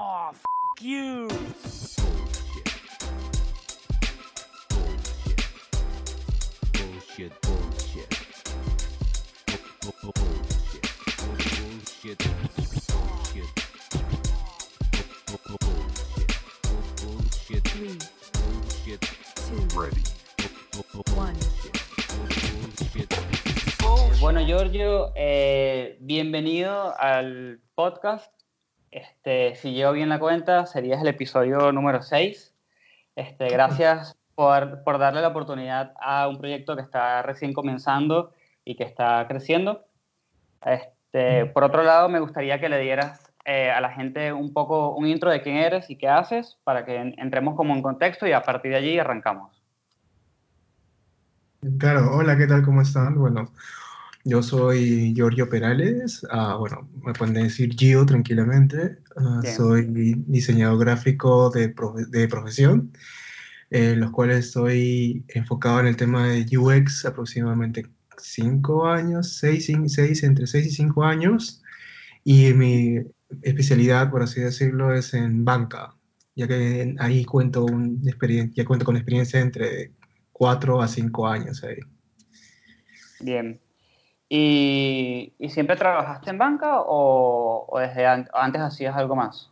Oh, f you. Bullshit, bullshit. Bu- bu- Bullshit. Bullshit. Bullshit. Bu- bu- Bullshit. Bu- Bullshit. Three, Bullshit. two, Ready. One. Bueno, Giorgio, eh, bienvenido al podcast. Este, si llevo bien la cuenta, sería el episodio número 6. Este, gracias por, por darle la oportunidad a un proyecto que está recién comenzando y que está creciendo. Este, por otro lado, me gustaría que le dieras eh, a la gente un poco un intro de quién eres y qué haces para que en- entremos como en contexto y a partir de allí arrancamos. Claro, hola, ¿qué tal? ¿Cómo están? Bueno, yo soy Giorgio Perales, ah, bueno, me pueden decir Gio tranquilamente, Bien. soy diseñador gráfico de, profe- de profesión, en los cuales estoy enfocado en el tema de UX aproximadamente cinco años, seis, cin- seis, entre seis y cinco años, y mi especialidad, por así decirlo, es en banca, ya que ahí cuento, un ya cuento con experiencia entre cuatro a cinco años ahí. Bien. ¿Y, y siempre trabajaste en banca o, o desde an- antes hacías algo más?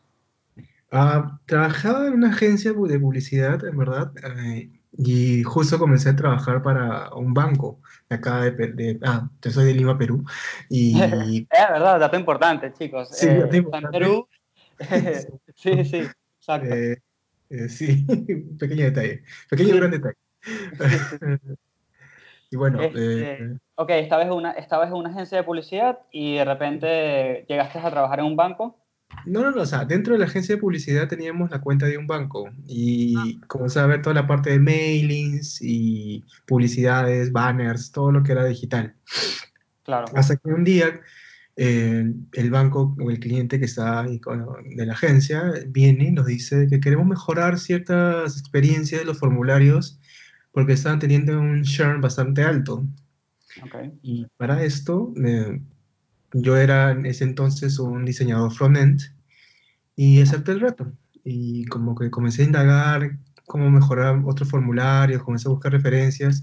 Ah, trabajaba en una agencia de publicidad, en verdad, eh, y justo comencé a trabajar para un banco de acá de, de- ah, yo soy de Lima, Perú, y Es verdad, dato importante, chicos. Sí, Eh, dato está en importante. Perú. sí, sí, exacto. eh, eh, sí, pequeño detalle, pequeño Sí. gran detalle. Y bueno, Este, eh, Ok, estabas una, estabas en una agencia de publicidad y de repente llegaste a trabajar en un banco. no, no, no, o sea, dentro de la agencia de publicidad teníamos la cuenta de un banco y comencé a ver toda la parte de mailings y publicidades, banners, todo lo que era digital. Claro. Hasta que un día eh, el banco o el cliente que está ahí con- de la agencia viene y nos dice que queremos mejorar ciertas experiencias de los formularios porque estaban teniendo un churn bastante alto. Ok. Y para esto, eh, yo era en ese entonces un diseñador front-end y acepté el reto. Y como que comencé a indagar cómo mejorar otros formularios, comencé a buscar referencias.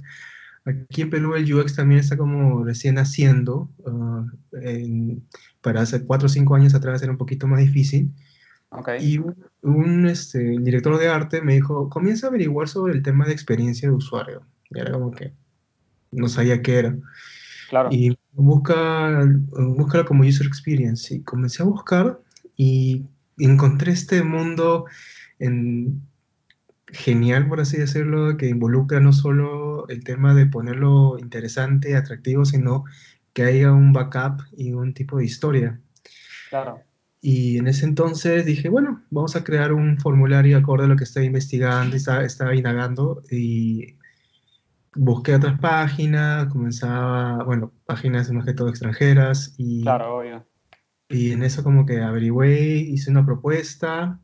Aquí en Perú el UX también está como recién haciendo. ah, en- para hace cuatro o cinco años atrás era un poquito más difícil. Ok. Y un, un, este, director de arte me dijo, comienza a averiguar sobre el tema de experiencia de usuario. Y era como que no sabía qué era. Claro. Y busca, búscalo como user experience. Y comencé a buscar y encontré este mundo en- genial, por así decirlo, que involucra no solo el tema de ponerlo interesante, atractivo, sino que haya un backup y un tipo de historia. Claro. Y en ese entonces dije, bueno, vamos a crear un formulario acorde a lo que estoy investigando y estaba, estaba indagando y busqué otras páginas, comenzaba, bueno, páginas más que todo extranjeras y, Claro, obvio. y en eso como que averigüé, hice una propuesta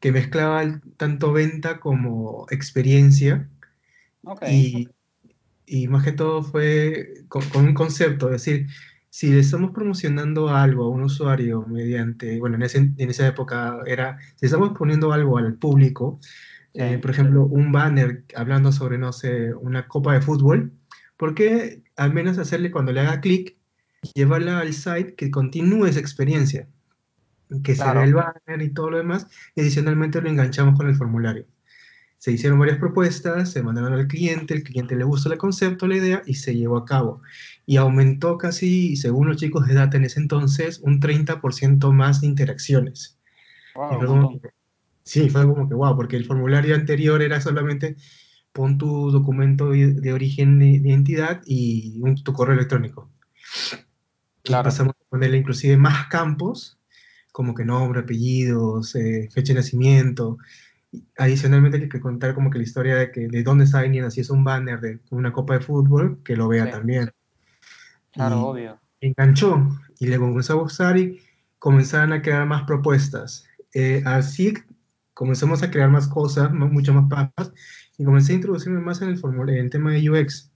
que mezclaba el- tanto venta como experiencia Ok. y, y más que todo fue con, con un concepto, es decir, si le estamos promocionando algo a un usuario mediante, bueno, en, ese- en esa época era, si estamos poniendo algo al público, eh, por ejemplo, un banner hablando sobre, no sé, una copa de fútbol, ¿por qué al menos hacerle cuando le haga clic, llevarla al site que continúe esa experiencia? Que se Claro. vea el banner y todo lo demás, y adicionalmente lo enganchamos con el formulario. Se hicieron varias propuestas, se mandaron al cliente, el cliente le gustó el concepto, la idea, y se llevó a cabo. Y aumentó casi, según los chicos de data en ese entonces, un 30% más de interacciones. Wow, fue como sí, fue como que wow, porque el formulario anterior era solamente pon tu documento de, origen de, de identidad y un- tu correo electrónico. Claro. pasamos a ponerle inclusive más campos, como que nombre, apellidos, eh, fecha de nacimiento. Adicionalmente hay que contar como que la historia de que de dónde está viniendo, si es un banner de una copa de fútbol, que lo vea Sí. también. Claro, Y- obvio. enganchó y le comenzó a gustar y comenzaron a crear más propuestas. Eh, así comenzamos a crear más cosas, mu- mucho más papas, y comencé a introducirme más en el, en el tema de UX.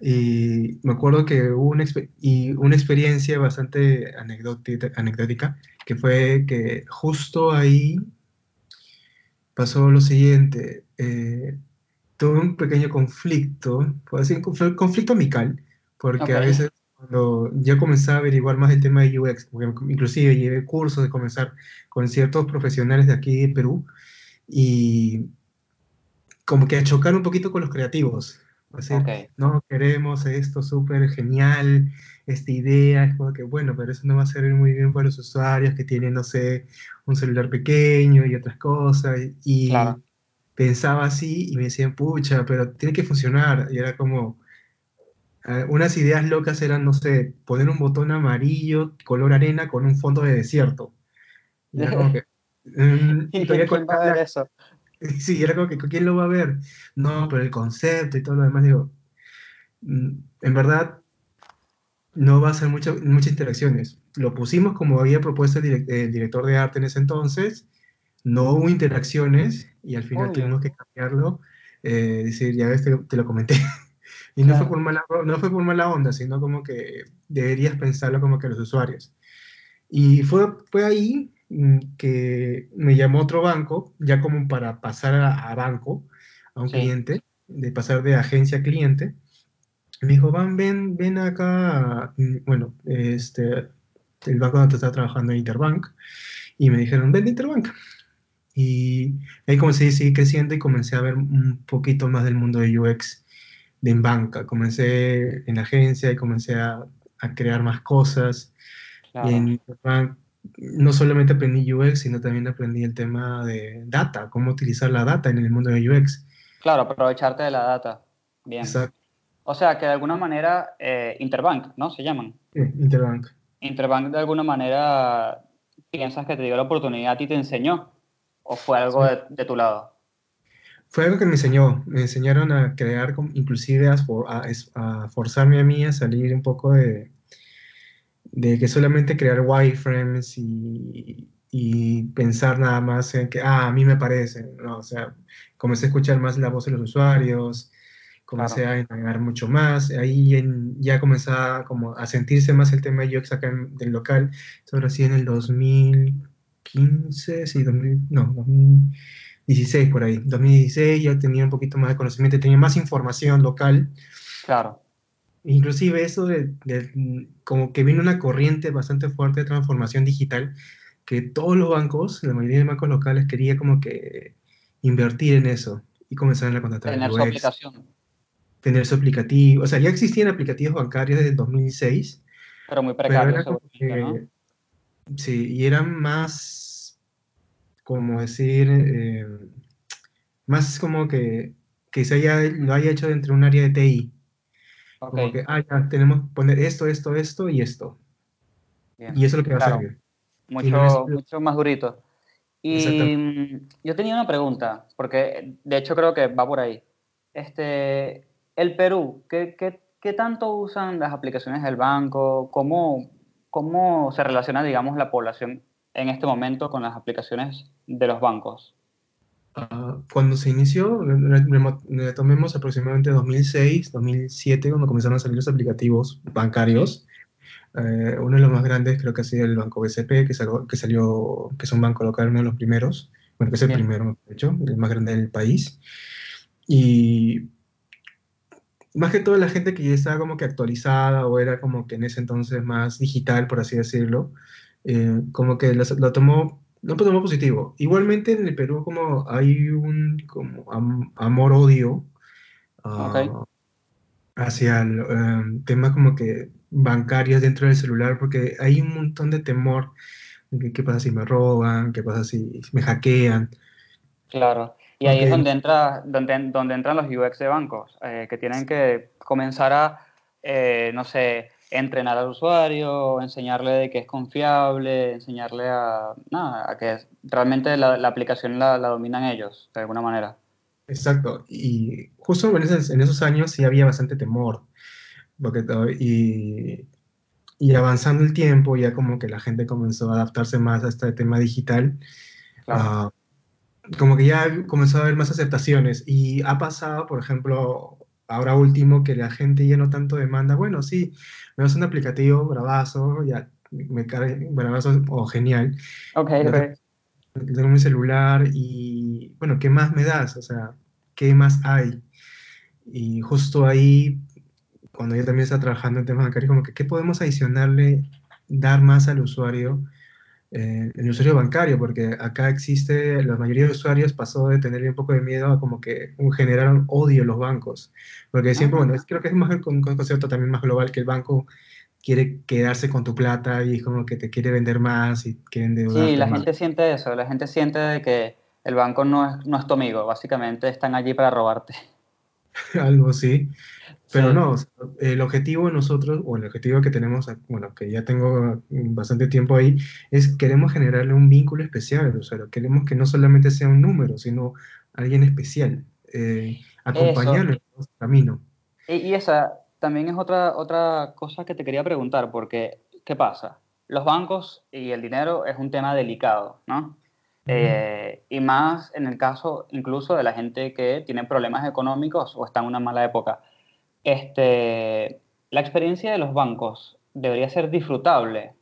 Y me acuerdo que hubo una, expe- y una experiencia bastante anecdótica, que fue que justo ahí pasó lo siguiente. eh, tuve un pequeño conflicto, puedo decir, conflicto amical, porque a Ok. veces cuando ya comencé a averiguar más el tema de UX, porque inclusive llevé cursos de comenzar con ciertos profesionales de aquí de Perú, y como que a chocar un poquito con los creativos. Es decir, Ok. no, queremos esto súper genial, esta idea, es como que, bueno, pero eso no va a servir muy bien para los usuarios que tienen, no sé, un celular pequeño y otras cosas, y Claro. pensaba así y me decían, pucha, pero tiene que funcionar, y era como, eh, unas ideas locas eran, no sé, poner un botón amarillo, color arena, con un fondo de desierto. Y era como que, y ¿Quién va a ver eso? Sí, era como que ¿quién lo va a ver? No, pero el concepto y todo lo demás, digo, mm, en verdad no va a ser mucha- muchas interacciones. Lo pusimos como había propuesto el, direc- el director de arte en ese entonces, no hubo interacciones y al final Obvio. tuvimos que cambiarlo, eh, decir, ya ves, te, te lo comenté. Y no, fue Claro. por mala, no fue por mala onda, sino como que deberías pensarlo como que los usuarios. Y fue, fue ahí mm, que me llamó otro banco, ya como para pasar a, a banco, a un Sí. cliente, de pasar de agencia a cliente. Me dijo, Van, ven, ven acá, mm, bueno, este, el banco donde estaba trabajando en Interbank, y me dijeron, ven de Interbank. Y ahí comencé a seguir creciendo y comencé a ver un poquito más del mundo de UX de en banca. Comencé en la agencia y comencé a, a crear más cosas. Claro. Y en Interbank no solamente aprendí UX, sino también aprendí el tema de data, cómo utilizar la data en el mundo de UX. Claro, aprovecharte de la data. Bien. Exacto. O sea, que de alguna manera, eh, Interbank, ¿no? Se llaman. Sí, Interbank. Interbank de alguna manera piensas que te dio la oportunidad y te enseñó. ¿O fue algo Sí. de, de tu lado? Fue algo que me enseñó. Me enseñaron a crear, inclusive a, forzarme a mí a salir un poco de, de que solamente crear wireframes y, y pensar nada más en que, ah, a mí me parece. No, o sea, comencé a escuchar más la voz de los usuarios, comencé a indagar mucho más. Ahí en- ya comenzaba como a sentirse más el tema de UX acá en, del local. Eso ahora sí en el 2015, sí, 2000, no, 2016 por ahí. 2016 ya tenía un poquito más de conocimiento, tenía más información local. Claro. Inclusive eso de, de- como que vino una corriente bastante fuerte de transformación digital, que todos los bancos, la mayoría de bancos locales quería como que invertir en eso y comenzaron a contratar Tener su aplicación. tener su aplicativo, o sea, ya existían aplicativos bancarios desde el 2006, Pero muy pero precario, era como seguramente, ¿no? que, sí, y eran más, como decir, eh, más como que, que se haya, lo haya hecho dentro de un área de TI. Ok, Como que, ah, ya, tenemos que poner esto, esto, esto y esto. bien. Y eso es lo que va a Claro. servir. mucho, y no es- mucho más durito. Y mm, yo tenía una pregunta, porque de hecho creo que va por ahí. Este, el Perú, ¿qué, qué, qué tanto usan las aplicaciones del banco? ¿Cómo, ¿Cómo se relaciona, digamos, la población en este momento con las aplicaciones de los bancos? Ah, cuando se inició, retomemos aproximadamente 2006, 2007, cuando comenzaron a salir los aplicativos bancarios. Eh, uno de los más grandes creo que ha sido el Banco BCP, que salió, que salió, que es un banco local, uno de los primeros, bueno, que es el Bien. primero, de hecho, el más grande del país. Y más que todo la gente que ya estaba como que actualizada o era como que en ese entonces más digital, por así decirlo, eh, como que lo, tomó, lo tomó positivo. Igualmente en el Perú como hay un como am- amor-odio ah, Ok. hacia el, temas como que bancarios dentro del celular, porque hay un montón de temor que, qué pasa si me roban, qué pasa si me hackean. Claro. Y ahí es Ok. donde, entra, donde, donde entran los UX de bancos, eh, que tienen que comenzar a, eh, no sé, entrenar al usuario, enseñarle de que es confiable, enseñarle a, nada, a que realmente la, la aplicación la, la dominan ellos, de alguna manera. Exacto, y justo en esos, en esos años sí había bastante temor, porque y, y avanzando el tiempo, ya como que la gente comenzó a adaptarse más a este tema digital, Claro. ah, como que ya comenzó a haber más aceptaciones, y ha pasado, por ejemplo, ahora último, que la gente ya no tanto demanda, bueno, sí, me das un aplicativo bravazo, ya, me carga, bravazo o genial. Ok, Yo ok. te- tengo mi celular y, bueno, ¿qué más me das? O sea, ¿qué más hay? Y justo ahí, cuando yo también estaba trabajando en temas bancarios, como que, ¿qué podemos adicionarle, dar más al usuario? Eh, el usuario bancario, porque acá existe, la mayoría de usuarios pasó de tenerle un poco de miedo a como que generaron odio los bancos, porque siempre, Ah. bueno, es- creo que es más un concepto también más global que el banco quiere quedarse con tu plata y es como que te quiere vender más y quiere endeudarte Sí, la más. gente siente eso, la gente siente de que el banco no es, no es tu amigo, básicamente están allí para robarte. algo así, pero no, o sea, el objetivo de nosotros, o el objetivo que tenemos, bueno, que ya tengo bastante tiempo ahí, es queremos generarle un vínculo especial al usuario, queremos que no solamente sea un número, sino alguien especial, eh, acompañarlo en su camino. Y, y esa también es otra, otra cosa que te quería preguntar, porque, ¿qué pasa? Los bancos y el dinero es un tema delicado, ¿no? Eh, y más en el caso incluso de la gente que tiene problemas económicos o está en una mala época. Este, la experiencia de los bancos debería ser disfrutable,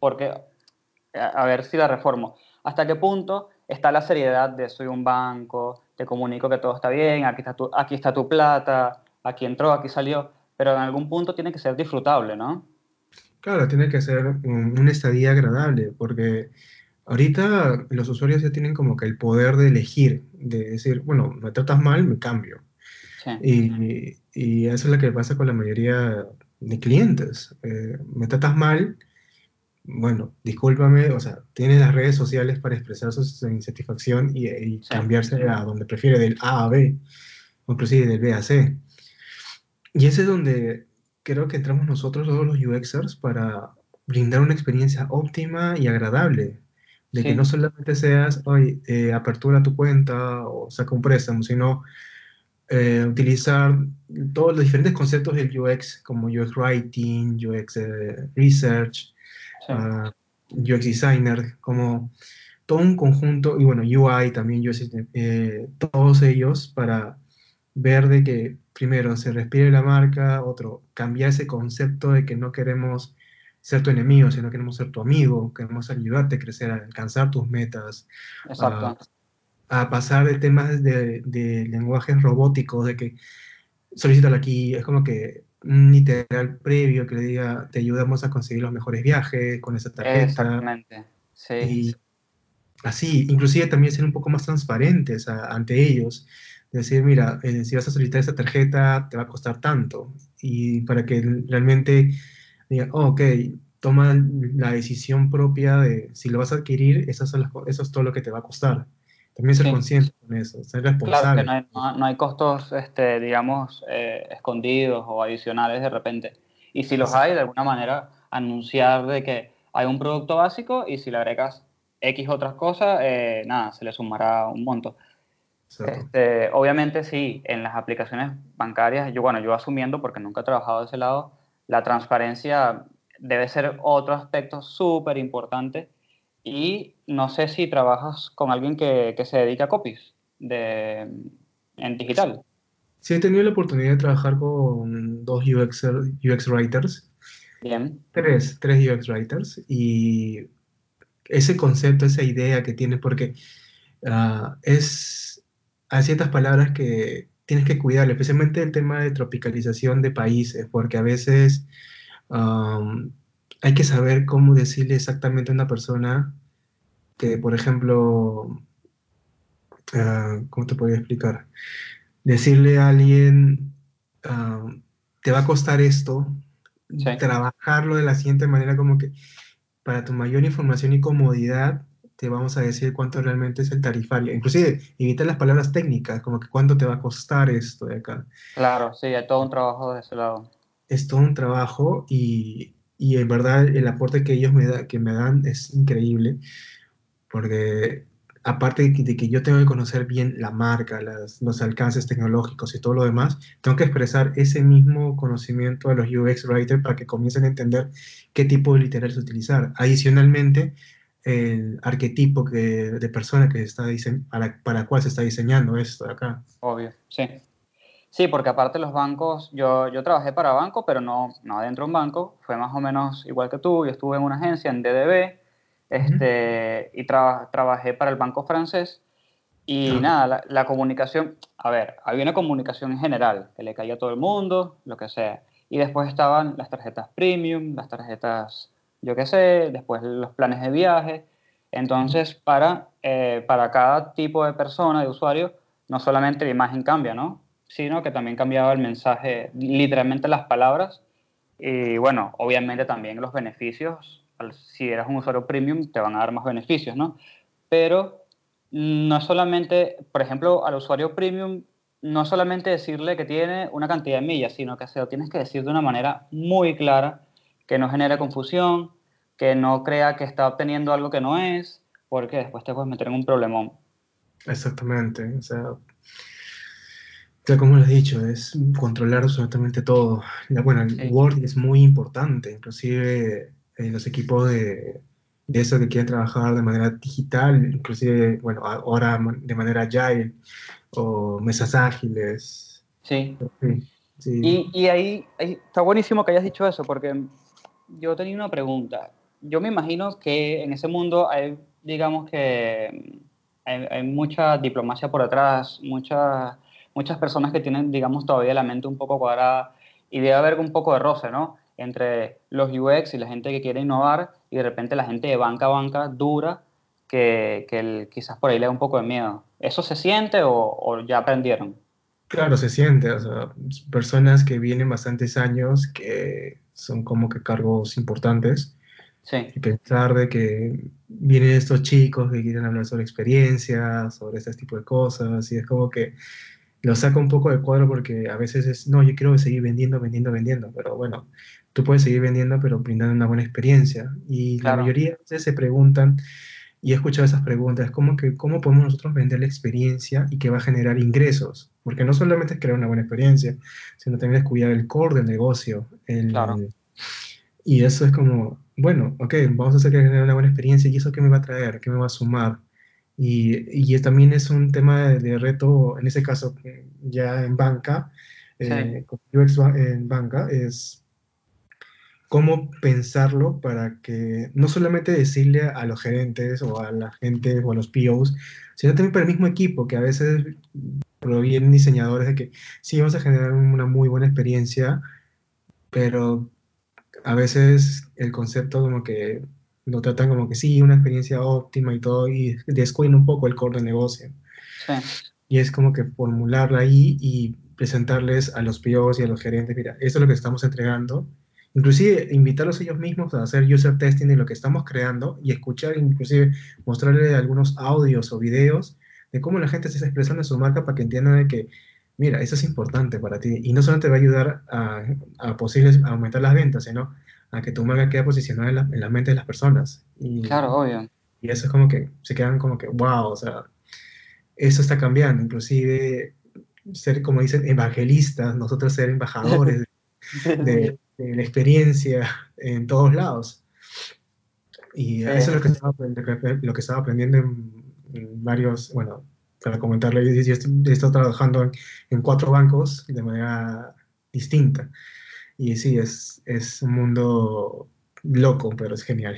porque, a, ver si la reformo, ¿hasta qué punto está la seriedad de soy un banco, te comunico que todo está bien, aquí está tu, aquí está tu plata, aquí entró, aquí salió, pero en algún punto tiene que ser disfrutable, ¿no? Claro, tiene que ser un- una estadía agradable, porque ahorita los usuarios ya tienen como que el poder de elegir, de decir, bueno, me tratas mal, me cambio. Sí, Y, y eso es lo que pasa con la mayoría de clientes. Eh, me tratas mal, bueno, discúlpame, o sea, tienes las redes sociales para expresar su, su insatisfacción y, y Sí. cambiarse a donde prefiere, del A a B, o inclusive del B a C. Y ese es donde creo que entramos nosotros, todos los UXers, para brindar una experiencia óptima y agradable. De que no solamente seas, hoy apertura tu cuenta o saca un préstamo, sino eh, utilizar todos los diferentes conceptos del UX, como UX Writing, UX eh, Research, sí, ah, UX Designer, como todo un conjunto, y bueno, UI también, UX, eh, todos ellos para ver de que primero se respire la marca, otro, cambiar ese concepto de que no queremos ser tu enemigo, sino queremos ser tu amigo, queremos ayudarte a crecer, a alcanzar tus metas, exacto. A pasar de temas de, de lenguajes robóticos, de que solicítalo aquí, es como que un literal previo que le diga, te ayudamos a conseguir los mejores viajes con esa tarjeta, Exactamente. Sí, y así, inclusive también ser un poco más transparentes a- ante ellos, decir, mira, eh, si vas a solicitar esa tarjeta, te va a costar tanto, y para que realmente digan, oh, ok, toma la decisión propia de si lo vas a adquirir, esas son las eso es todo lo que te va a costar. También ser Sí. consciente con eso, ser Claro responsable. que no hay, no, no hay costos, este, digamos, eh, escondidos o adicionales de repente. Y si los hay, de alguna manera, anunciar de que hay un producto básico y si le agregas X otras cosas, eh, nada, se le sumará un monto. Este, obviamente sí, en las aplicaciones bancarias, yo, bueno, yo asumiendo, porque nunca he trabajado de ese lado, la transparencia debe ser otro aspecto súper importante. Y no sé si trabajas con alguien que, que se dedica a copies de, en digital. Sí, he tenido la oportunidad de trabajar con dos UX, UX writers, Bien, tres, tres UX writers, y ese concepto, esa idea que tiene, porque ah, es, hay ciertas palabras que tienes que cuidar, especialmente el tema de tropicalización de países, porque a veces am, hay que saber cómo decirle exactamente a una persona que, por ejemplo, ah, ¿cómo te podría explicar? Decirle a alguien, ah, te va a costar esto, Sí. trabajarlo de la siguiente manera, como que para tu mayor información y comodidad, te vamos a decir cuánto realmente es el tarifario. Inclusive, evita las palabras técnicas, como que cuánto te va a costar esto de acá. claro, sí, hay todo un trabajo de ese lado. Es todo un trabajo y, y en verdad el aporte que ellos me, da, que me dan es increíble, porque aparte de que, de que yo tengo que conocer bien la marca, las- los alcances tecnológicos y todo lo demás, tengo que expresar ese mismo conocimiento a los UX writers para que comiencen a entender qué tipo de literales utilizar. Adicionalmente, el arquetipo que, de persona que está para, para cuál se está diseñando esto de acá. Obvio, sí. Sí, porque aparte los bancos, yo, yo trabajé para banco, pero no, no dentro de un banco, fue más o menos igual que tú, yo estuve en una agencia, en DDB, este, y traba- trabajé para el banco francés, y Ajá. nada, la, la comunicación, a ver, había una comunicación en general, que le caía a todo el mundo, lo que sea, y después estaban las tarjetas premium, las tarjetas, yo qué sé, después los planes de viaje, entonces para, eh, para cada tipo de persona, de usuario, no solamente la imagen cambia, ¿no? Sino que también cambiaba el mensaje, literalmente las palabras. Y bueno, obviamente también los beneficios. Si eres un usuario premium, te van a dar más beneficios, ¿no? Pero no solamente, por ejemplo, al usuario premium, no solamente decirle que tiene una cantidad de millas, sino que se lo tienes que decir de una manera muy clara, que no genere confusión, que no crea que está obteniendo algo que no es, porque después te puedes meter en un problemón. Exactamente, o sea, tal como lo has dicho, es controlar absolutamente todo. Bueno, el Sí. Word es muy importante, inclusive en los equipos de, de eso que quieren trabajar de manera digital, inclusive, bueno, ahora de manera agile o mesas ágiles. Sí. Sí, sí. Y, y ahí, ahí está buenísimo que hayas dicho eso, porque yo tenía una pregunta. Yo me imagino que en ese mundo hay, digamos que hay, hay mucha diplomacia por detrás, muchas muchas personas que tienen, digamos, todavía la mente un poco cuadrada y debe haber un poco de roce, ¿no? Entre los UX y la gente que quiere innovar y de repente la gente de banca a banca dura que, que el- quizás por ahí le da un poco de miedo. ¿Eso se siente o, o ya aprendieron? Claro, se siente, o sea, personas que vienen bastantes años, que son como que cargos importantes, Sí, y pensar de que vienen estos chicos que quieren hablar sobre experiencias, sobre este tipo de cosas, y es como que lo saca un poco de cuadro porque a veces es, no, yo quiero seguir vendiendo, vendiendo, vendiendo, pero bueno, tú puedes seguir vendiendo, pero brindando una buena experiencia. Y Claro. la mayoría de veces se preguntan, y he escuchado esas preguntas, como que, ¿cómo podemos nosotros vender la experiencia y que va a generar ingresos? Porque no solamente es crear una buena experiencia, sino también es cuidar el core del negocio. el- Claro. y eso es como, bueno, ok, vamos a hacer que genere una buena experiencia y eso qué me va a traer, qué me va a sumar. Y, y también es un tema de, reto, en ese caso, ya en banca, eh, con UX ba- en banca, es cómo pensarlo para que no solamente decirle a los gerentes o a la gente o a los POs, sino también para el mismo equipo, que a veces provienen diseñadores de que sí, vamos a generar una muy buena experiencia, pero a veces el concepto como que lo tratan como que sí, una experiencia óptima y todo, y descuidan un poco el core del negocio. sí. Y es como que formularla ahí y presentarles a los POs y a los gerentes, mira, esto es lo que estamos entregando. Inclusive invitarlos ellos mismos a hacer user testing de lo que estamos creando y escuchar, inclusive mostrarle algunos audios o videos de cómo la gente se está expresando en su marca para que entiendan de que, mira, eso es importante para ti. Y no solo te va a ayudar a, a posibles, a aumentar las ventas, sino a que tu marca quede posicionada en la, en la mente de las personas. Y, Claro, obvio. y eso es como que se quedan como que, wow, o sea, eso está cambiando. Inclusive ser, como dicen, evangelistas, nosotros ser embajadores de, de- de la experiencia en todos lados. Y Sí. eso es lo que estaba, lo que- lo que estaba aprendiendo en, en varios, bueno, para comentarle, yo, yo estoy- he estado trabajando en, en cuatro bancos de manera distinta. Y sí, es, es un mundo loco, pero es genial.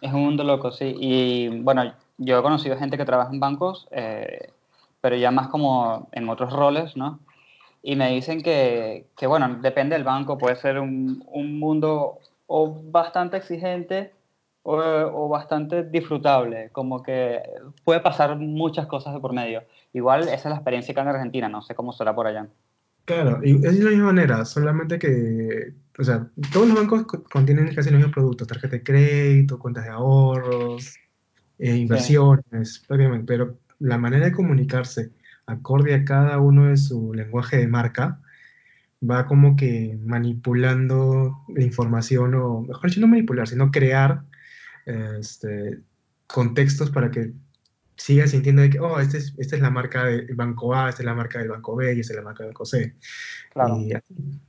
Es un mundo loco, sí. Y bueno, yo he conocido gente que trabaja en bancos, eh, pero ya más como en otros roles, ¿no? Y me dicen que, que, bueno, depende del banco, puede ser un, un mundo o bastante exigente o, o bastante disfrutable, como que puede pasar muchas cosas de por medio. Igual esa es la experiencia acá en Argentina, no sé cómo será por allá. Claro, y es de la misma manera, solamente que, o sea, todos los bancos co- contienen casi los mismos productos, tarjeta de crédito, cuentas de ahorros, eh, inversiones, prácticamente, pero la manera de comunicarse acorde a cada uno de su lenguaje de marca va como que manipulando la información, o mejor dicho, no manipular, sino crear este, contextos para que sigas sintiendo de que, oh, este es- esta es la marca del banco A, esta es la marca del banco B y esta es la marca del banco C. Claro. Y,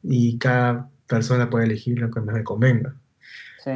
y cada persona puede elegir lo que más le convenga. Sí.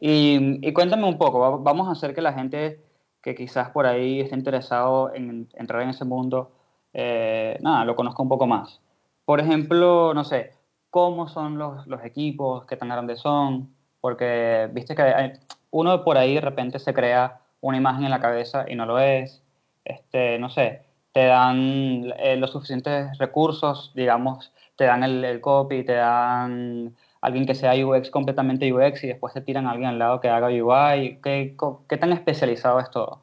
Y, y cuéntame un poco, va- vamos a hacer que la gente que quizás por ahí esté interesado en entrar en ese mundo, eh, nada, lo conozca un poco más. por ejemplo, no sé, cómo son los, los equipos, qué tan grandes son, porque viste que hay- uno por ahí de repente se crea una imagen en la cabeza y no lo es. Este, no sé, te dan eh, los suficientes recursos, digamos, te dan el, el copy, te dan alguien que sea UX completamente UX y después te tiran a alguien al lado que haga UI. ¿Qué, qué tan especializado es todo?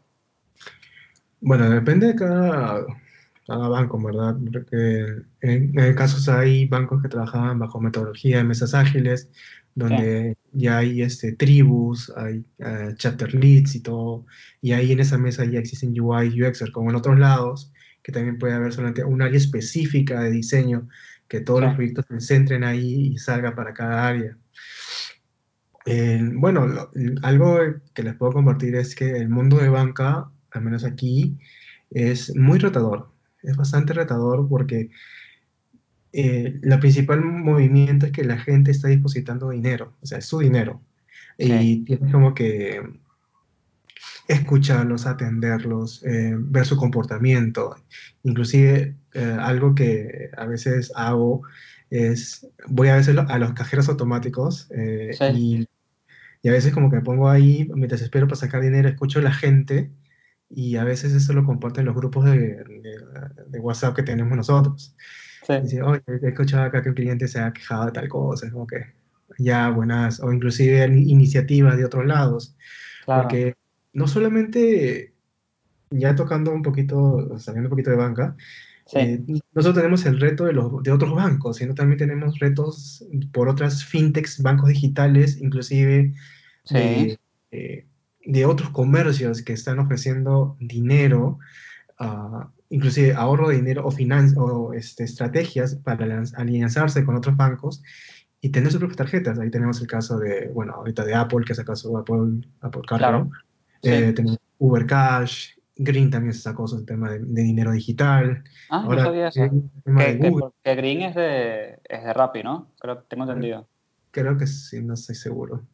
Bueno, depende de cada, cada banco, ¿verdad? Porque en, en casos hay bancos que trabajan bajo metodología de mesas ágiles, donde ya hay este, tribus, hay eh, chapter leads y todo, y ahí en esa mesa ya existen UI, UXer, como en otros lados, que también puede haber solamente un área específica de diseño, que todos los Sí. proyectos se centren ahí y salga para cada área. Eh, bueno, lo- algo que les puedo compartir es que el mundo de banca, al menos aquí, es muy retador. Es bastante retador porque eh, la principal movimiento es que la gente está depositando dinero, o sea, es su dinero. Y Sí. tienes como que escucharlos, atenderlos, eh, ver su comportamiento. Inclusive eh, algo que a veces hago es, voy a veces a los cajeros automáticos eh, Sí. y, y a veces como que me pongo ahí, mientras espero para sacar dinero, escucho a la gente y a veces eso lo comparto en los grupos de, de- de WhatsApp que tenemos nosotros. Sí. Dice, oye, he escuchado acá que un cliente se ha quejado de tal cosa, como que ya buenas, o inclusive in- iniciativas de otros lados, Claro. porque no solamente, ya tocando un poquito, saliendo un poquito de banca, Sí. eh, nosotros tenemos el reto de, los, de otros bancos, sino también tenemos retos por otras fintechs, bancos digitales, inclusive Sí. de, eh, de otros comercios que están ofreciendo dinero, ah, inclusive ahorro de dinero o, finan- o este, estrategias para alianzarse con otros bancos y tener sus propias tarjetas. Ahí tenemos el caso de, bueno, ahorita de Apple, que sacó su Apple, Apple Card, Claro. ¿no? Eh, Sí. tenemos Uber Cash, Green también se sacó su tema de, de dinero digital. Ah, no Ahora, sabía eso. Que, que, que Green es de, es de Rappi, ¿no? Creo que tengo entendido. Creo que sí, no estoy seguro.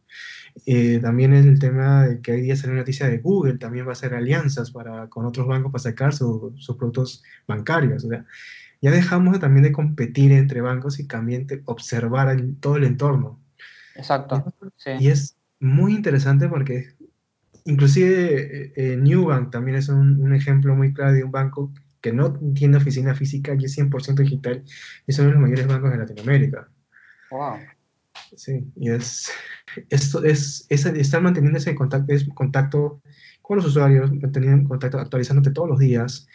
Eh, también el tema de que hoy día salió noticia de Google, también va a hacer alianzas para, con otros bancos para sacar su- sus productos bancarios. O sea, ya dejamos de- también de competir entre bancos y también de observar el- todo el entorno. Exacto. Sí. Y es muy interesante porque inclusive eh, eh, Newbank también es un, un ejemplo muy claro de un banco que no tiene oficina física y es 100% digital y es uno de los mayores bancos de Latinoamérica. Wow. Sí, y es, esto es, es estar manteniendo ese contacto, es contacto con los usuarios, manteniendo contacto, actualizándote todos los días,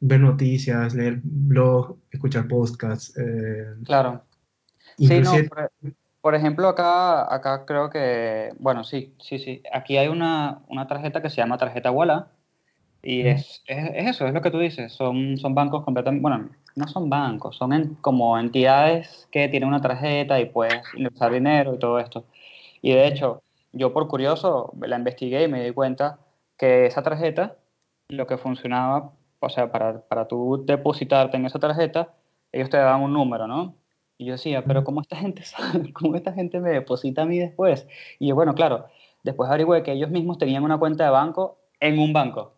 ver noticias, leer blog, escuchar podcasts. eh, Claro. Sí, no, por ejemplo, acá, acá creo que, bueno, sí, sí, sí. Aquí hay una, una tarjeta que se llama tarjeta Walla y es, es, es eso, es lo que tú dices. Son, son bancos completamente, bueno, no son bancos, son en- como entidades que tienen una tarjeta y puedes ingresar dinero y todo esto. Y de hecho, yo por curioso la investigué y me di cuenta que esa tarjeta, lo que funcionaba, o sea, para, para tú depositarte en esa tarjeta, ellos te daban un número, ¿no? Y yo decía, pero ¿cómo esta gente sabe? ¿Cómo esta gente me deposita a mí después? Y yo, bueno, claro, después averigüé que ellos mismos tenían una cuenta de banco en un banco.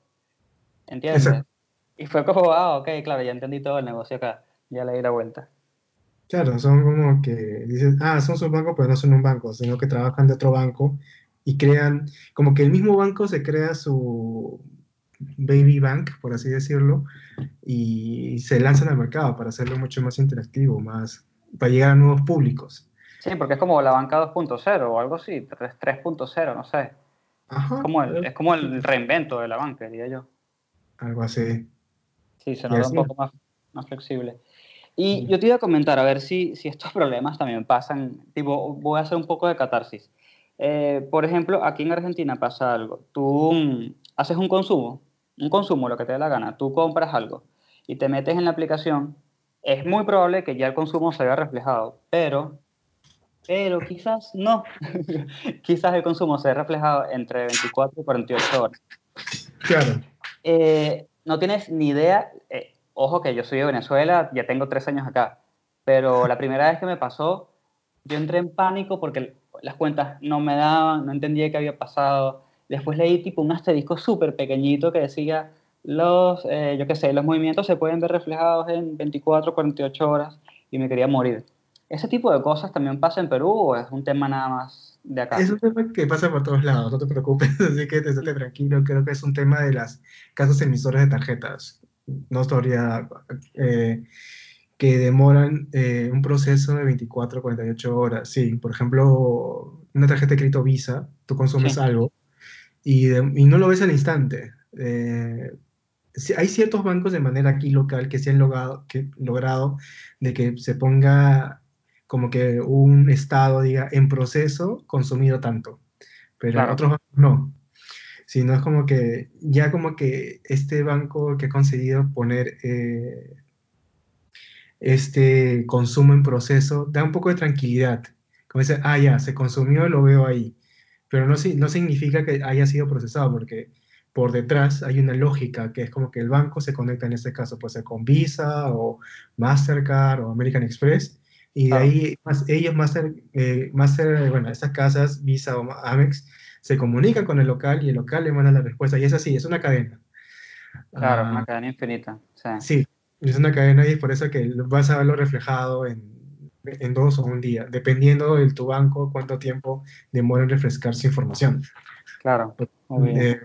¿Entiendes? Exacto. Y fue como, ah, ok, claro, ya entendí todo el negocio acá. Ya le di la vuelta. Claro, son como que dices, ah, son sus bancos, pero no son un banco, sino que trabajan de otro banco y crean, como que el mismo banco se crea su baby bank, por así decirlo, y se lanzan al mercado para hacerlo mucho más interactivo, más, para llegar a nuevos públicos. Sí, porque es como la banca 2.0 o algo así, 3 3.0, no sé. Ajá, Es como, el, es como el reinvento de la banca, diría yo. Algo así. Sí, se Y nota un poco más, más flexible. Y Sí. yo te iba a comentar, a ver si, si estos problemas también pasan, tipo, voy a hacer un poco de catarsis. Eh, por ejemplo, aquí en Argentina pasa algo. Tú mm, haces un consumo, un consumo, lo que te dé la gana. Tú compras algo y te metes en la aplicación. Es muy probable que ya el consumo se vea reflejado, pero, pero quizás no. quizás el consumo se vea reflejado entre 24 y 48 horas. Claro, Eh, no tienes ni idea, eh, ojo que yo soy de Venezuela, ya tengo tres años acá, pero la primera vez que me pasó, yo entré en pánico porque las cuentas no me daban, no entendía qué había pasado. Después leí tipo un asterisco súper pequeñito que decía, los, eh, yo qué sé, los movimientos se pueden ver reflejados en 24, 48 horas. y me quería morir. ¿Ese tipo de cosas también pasa en Perú o es un tema nada más de acá? Es un tema que pasa por todos lados, no te preocupes, así que estate tranquilo. Creo que es un tema de las casas emisoras de tarjetas. No sabría eh, que demoran eh, un proceso de 24 a 48 horas. Sí, por ejemplo, una tarjeta de crédito Visa, tú consumes Sí. algo y, de- y no lo ves al instante. Eh, hay ciertos bancos de manera aquí local que se han logrado, que, logrado de que se ponga como que un estado diga en proceso consumido tanto, pero Claro. otros no. Sino es como que ya como que este banco que ha conseguido poner eh, este consumo en proceso da un poco de tranquilidad. Como dice, ah, ya, se consumió, lo veo ahí. Pero no, no significa que haya sido procesado, porque por detrás hay una lógica que es como que el banco se conecta en este caso, puede ser con Visa o Mastercard o American Express, y de Claro. ahí más, ellos, Master, eh, Master, bueno, estas casas, Visa o Amex, se comunican con el local y el local le manda la respuesta, y es así, es una cadena. Claro, Ah, una cadena infinita. Sí. Sí, es una cadena y es por eso que vas a verlo reflejado en, en dos o un día, dependiendo de tu banco, cuánto tiempo demora en refrescar su información. Claro, muy bien. Eh,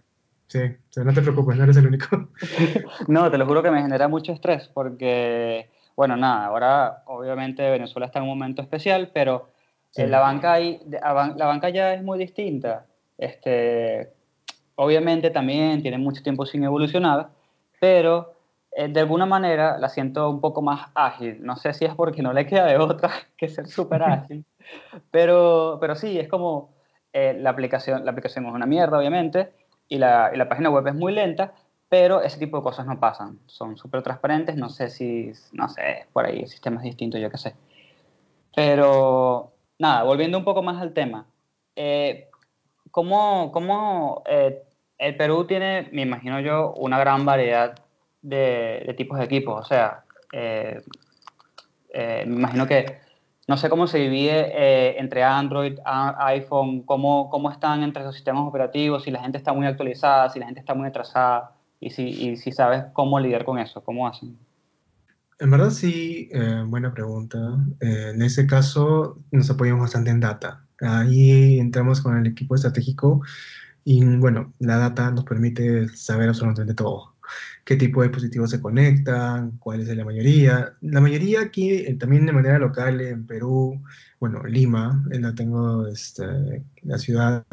sí, o sea, no te preocupes, no eres el único. No, te lo juro que me genera mucho estrés porque, bueno, nada, ahora obviamente Venezuela está en un momento especial, pero Sí. en la banca hay, la banca ya es muy distinta. Este, obviamente también tiene mucho tiempo sin evolucionar, pero eh, de alguna manera la siento un poco más ágil. No sé si es porque no le queda de otra que ser súper ágil, pero, pero sí, es como eh, la, aplicación, la aplicación es una mierda, obviamente, y la, y la página web es muy lenta, pero ese tipo de cosas no pasan. Son súper transparentes, no sé si, no sé, por ahí el sistema es distinto, yo qué sé. Pero, nada, volviendo un poco más al tema. eh, ¿Cómo, cómo eh, el Perú tiene, me imagino yo, una gran variedad de, de tipos de equipos? O sea, eh, eh, me imagino que, no sé cómo se divide eh, entre Android, iPhone, cómo, cómo están entre esos sistemas operativos, si la gente está muy actualizada, si la gente está muy atrasada, y si, y si sabes cómo lidiar con eso, cómo hacen. En verdad sí, eh, buena pregunta. Eh, en ese caso nos apoyamos bastante en data. Ahí entramos con el equipo estratégico y bueno, la data nos permite saber absolutamente todo. Qué tipo de dispositivos se conectan, cuál es la mayoría. La mayoría aquí, eh, también de manera local en Perú, bueno, Lima, eh, la tengo, este, la ciudad,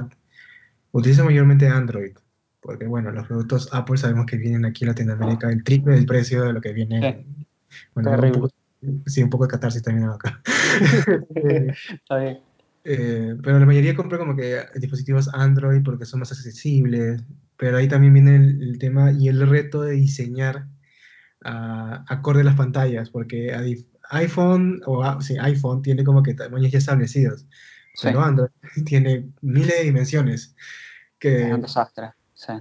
utiliza mayormente Android. Porque bueno, los productos Apple sabemos que vienen aquí en Latinoamérica el triple del precio de lo que viene Sí. bueno, un Terrible. poco, sí, un poco de catarsis también acá. Está bien. eh, pero la mayoría compra como que dispositivos Android porque son más accesibles, pero ahí también viene el, el tema y el reto de diseñar ah, acorde a las pantallas, porque iPhone, o ah, sí, iPhone tiene como que tamaños ya establecidos, Sí, pero Android tiene miles de dimensiones que es un desastre.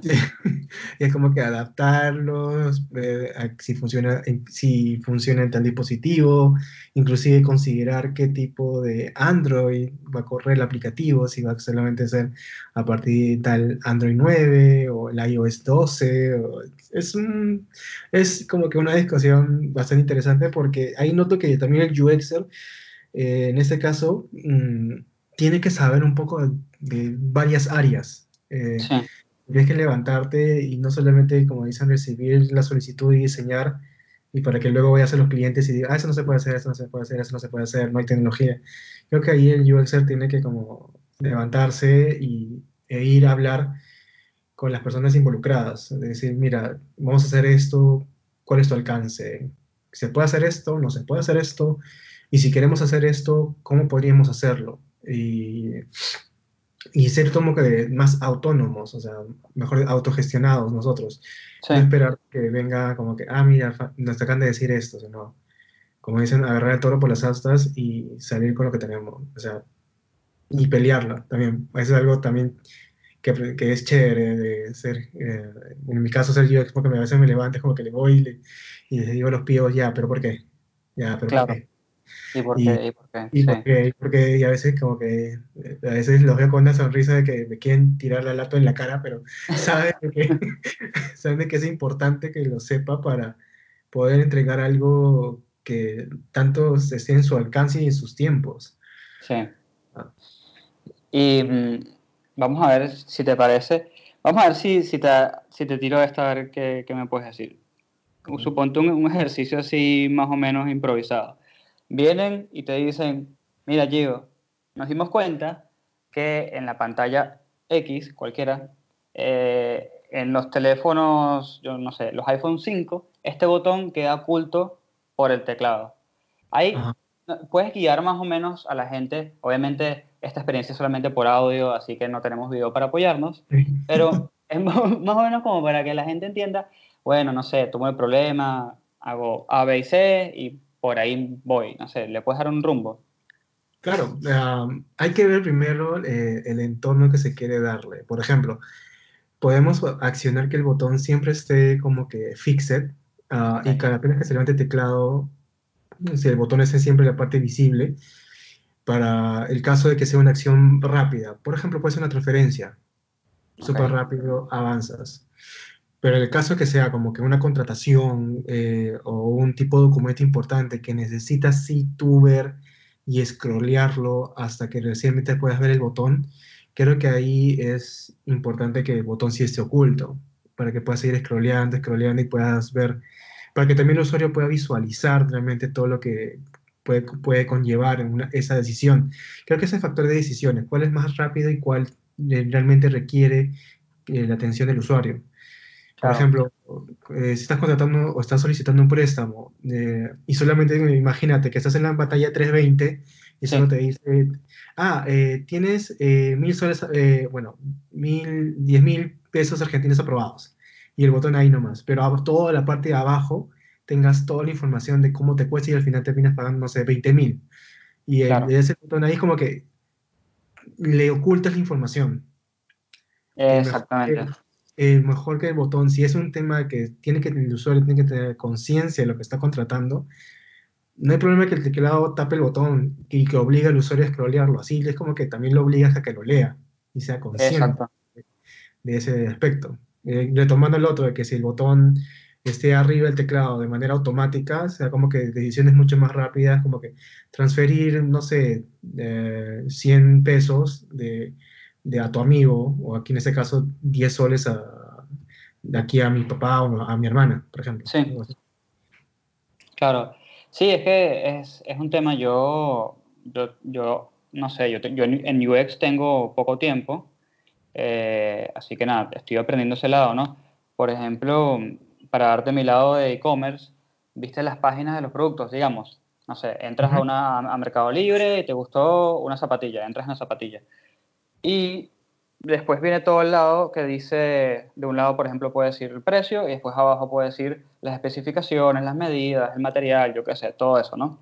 Sí. y es como que adaptarlos, ver a si funciona, si funciona en tal dispositivo, inclusive considerar qué tipo de Android va a correr el aplicativo, si va a solamente ser a partir de tal Android 9 o el iOS 12. o- es, un- es como que una discusión bastante interesante porque ahí noto que también el UXer, eh, en este caso, mm, tiene que saber un poco de, de varias áreas. Eh, Sí, Tienes que levantarte y no solamente, como dicen, recibir la solicitud y diseñar, y para que luego vayas a los clientes y digas, ah, eso no se puede hacer, eso no se puede hacer, eso no se puede hacer, no hay tecnología. Creo que ahí el UXer tiene que como levantarse y, e ir a hablar con las personas involucradas. Es decir, mira, vamos a hacer esto, ¿cuál es tu alcance? ¿Se puede hacer esto? ¿No se puede hacer esto? Y si queremos hacer esto, ¿cómo podríamos hacerlo? Y y ser como que más autónomos, o sea, mejor autogestionados nosotros. sí, No esperar que venga como que, ah, mira, nos acaban de decir esto, sino, como dicen, agarrar el toro por las astas y salir con lo que tenemos, o sea, y pelearla también. Eso es algo también que, que es chévere de ser, eh, en mi caso ser yo, porque a veces me levanto, es como que le voy y le, y les digo a los pibos, ya, pero ¿por qué? Ya, pero Claro. ¿por qué? ¿Y por Y- qué? ¿Y por qué? Y Sí, porque, porque y a veces como que, eh, a veces los veo con una sonrisa de que me quieren tirar la lata en la cara, pero saben que, saben que es importante que lo sepa para poder entregar algo que tanto esté en su alcance y en sus tiempos. Sí. Ah. Y mm, vamos a ver si te parece. Vamos a ver si, si, te, si te tiro esta, a ver qué, qué me puedes decir. Suponte un, un ejercicio así más o menos improvisado. Vienen y te dicen, mira Gio, nos dimos cuenta que en la pantalla X, cualquiera, eh, en los teléfonos, yo no sé, los iPhone 5, este botón queda oculto por el teclado. Ahí Ajá. puedes guiar más o menos a la gente. Obviamente, esta experiencia es solamente por audio, así que no tenemos video para apoyarnos, pero es más o menos como para que la gente entienda, bueno, no sé, tomo el problema, hago A, B y C y por ahí voy, no sé, le puedes dar un rumbo. Claro, ah, hay que ver primero eh, el entorno que se quiere darle. Por ejemplo, podemos accionar que el botón siempre esté como que fixed ah, y Ok. cada vez que se levante el teclado, si el botón esté siempre en la parte visible, para el caso de que sea una acción rápida. Por ejemplo, puede ser una transferencia, súper Ok. rápido avanzas. Pero en el caso que sea como que una contratación eh, o un tipo de documento importante que necesitas sí tú ver y scrollearlo hasta que recién te puedas ver el botón, creo que ahí es importante que el botón sí esté oculto, para que puedas seguir scrolleando, scrolleando y puedas ver, para que también el usuario pueda visualizar realmente todo lo que puede, puede conllevar una- esa decisión. Creo que ese factor de decisiones, cuál es más rápido y cuál eh, realmente requiere eh, la atención del usuario. Por Claro. ejemplo, eh, si estás contratando o estás solicitando un préstamo eh, y solamente imagínate que estás en la pantalla 320 y Sí. solo te dice, ah, eh, tienes eh, mil soles, eh, bueno, mil, diez mil pesos argentinos aprobados y el botón ahí nomás, pero a- toda la parte de abajo tengas toda la información de cómo te cuesta y al final terminas pagando, no sé, 20 mil. Y Claro. ese botón ahí es como que le ocultas la información. mejor Exactamente. Eh, mejor que el botón, si es un tema que tiene que el usuario tiene que tener conciencia de lo que está contratando, no hay problema que el teclado tape el botón y que obliga al usuario a scrollearlo. Así es como que también lo obligas a que lo lea y sea consciente Exacto. de ese aspecto. Eh, retomando el otro, de que si el botón esté arriba del teclado de manera automática, sea como que decisiones mucho más rápidas, como que transferir, no sé, eh, 100 pesos de, de a tu amigo, o aquí en este caso 10 soles a, de aquí a mi papá o a mi hermana, por ejemplo. Sí. Claro, sí, es que es, es un tema, yo, yo, yo no sé, yo, yo en, UX tengo poco tiempo, eh, así que nada, estoy aprendiendo ese lado, ¿no? Por ejemplo, para darte mi lado de e-commerce, viste las páginas de los productos, digamos, no sé, entras a, una, a Mercado Libre y te gustó una zapatilla, entras en una zapatilla. Y después viene todo el lado que dice, de un lado, por ejemplo, puede decir el precio y después abajo puede decir las especificaciones, las medidas, el material, yo qué sé, todo eso, ¿no?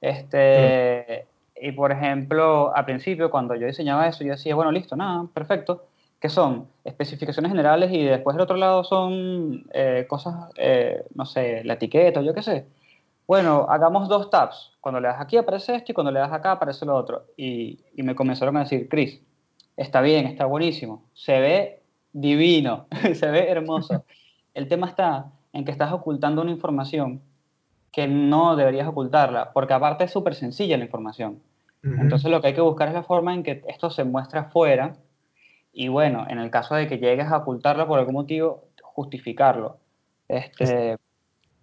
Este, y por ejemplo, al principio, cuando yo diseñaba eso, yo decía, bueno, listo, nada, perfecto. ¿Qué son? Especificaciones generales y después del otro lado son eh, cosas, eh, no sé, la etiqueta, yo qué sé. Bueno, hagamos dos tabs. Cuando le das aquí aparece esto y cuando le das acá aparece lo otro. Y, y me comenzaron a decir, Chris, está bien, está buenísimo, se ve divino, se ve hermoso. El tema está en que estás ocultando una información que no deberías ocultarla, porque aparte es súper sencilla la información. Entonces lo que hay que buscar es la forma en que esto se muestre afuera y bueno, en el caso de que llegues a ocultarla por algún motivo, justificarlo. Este,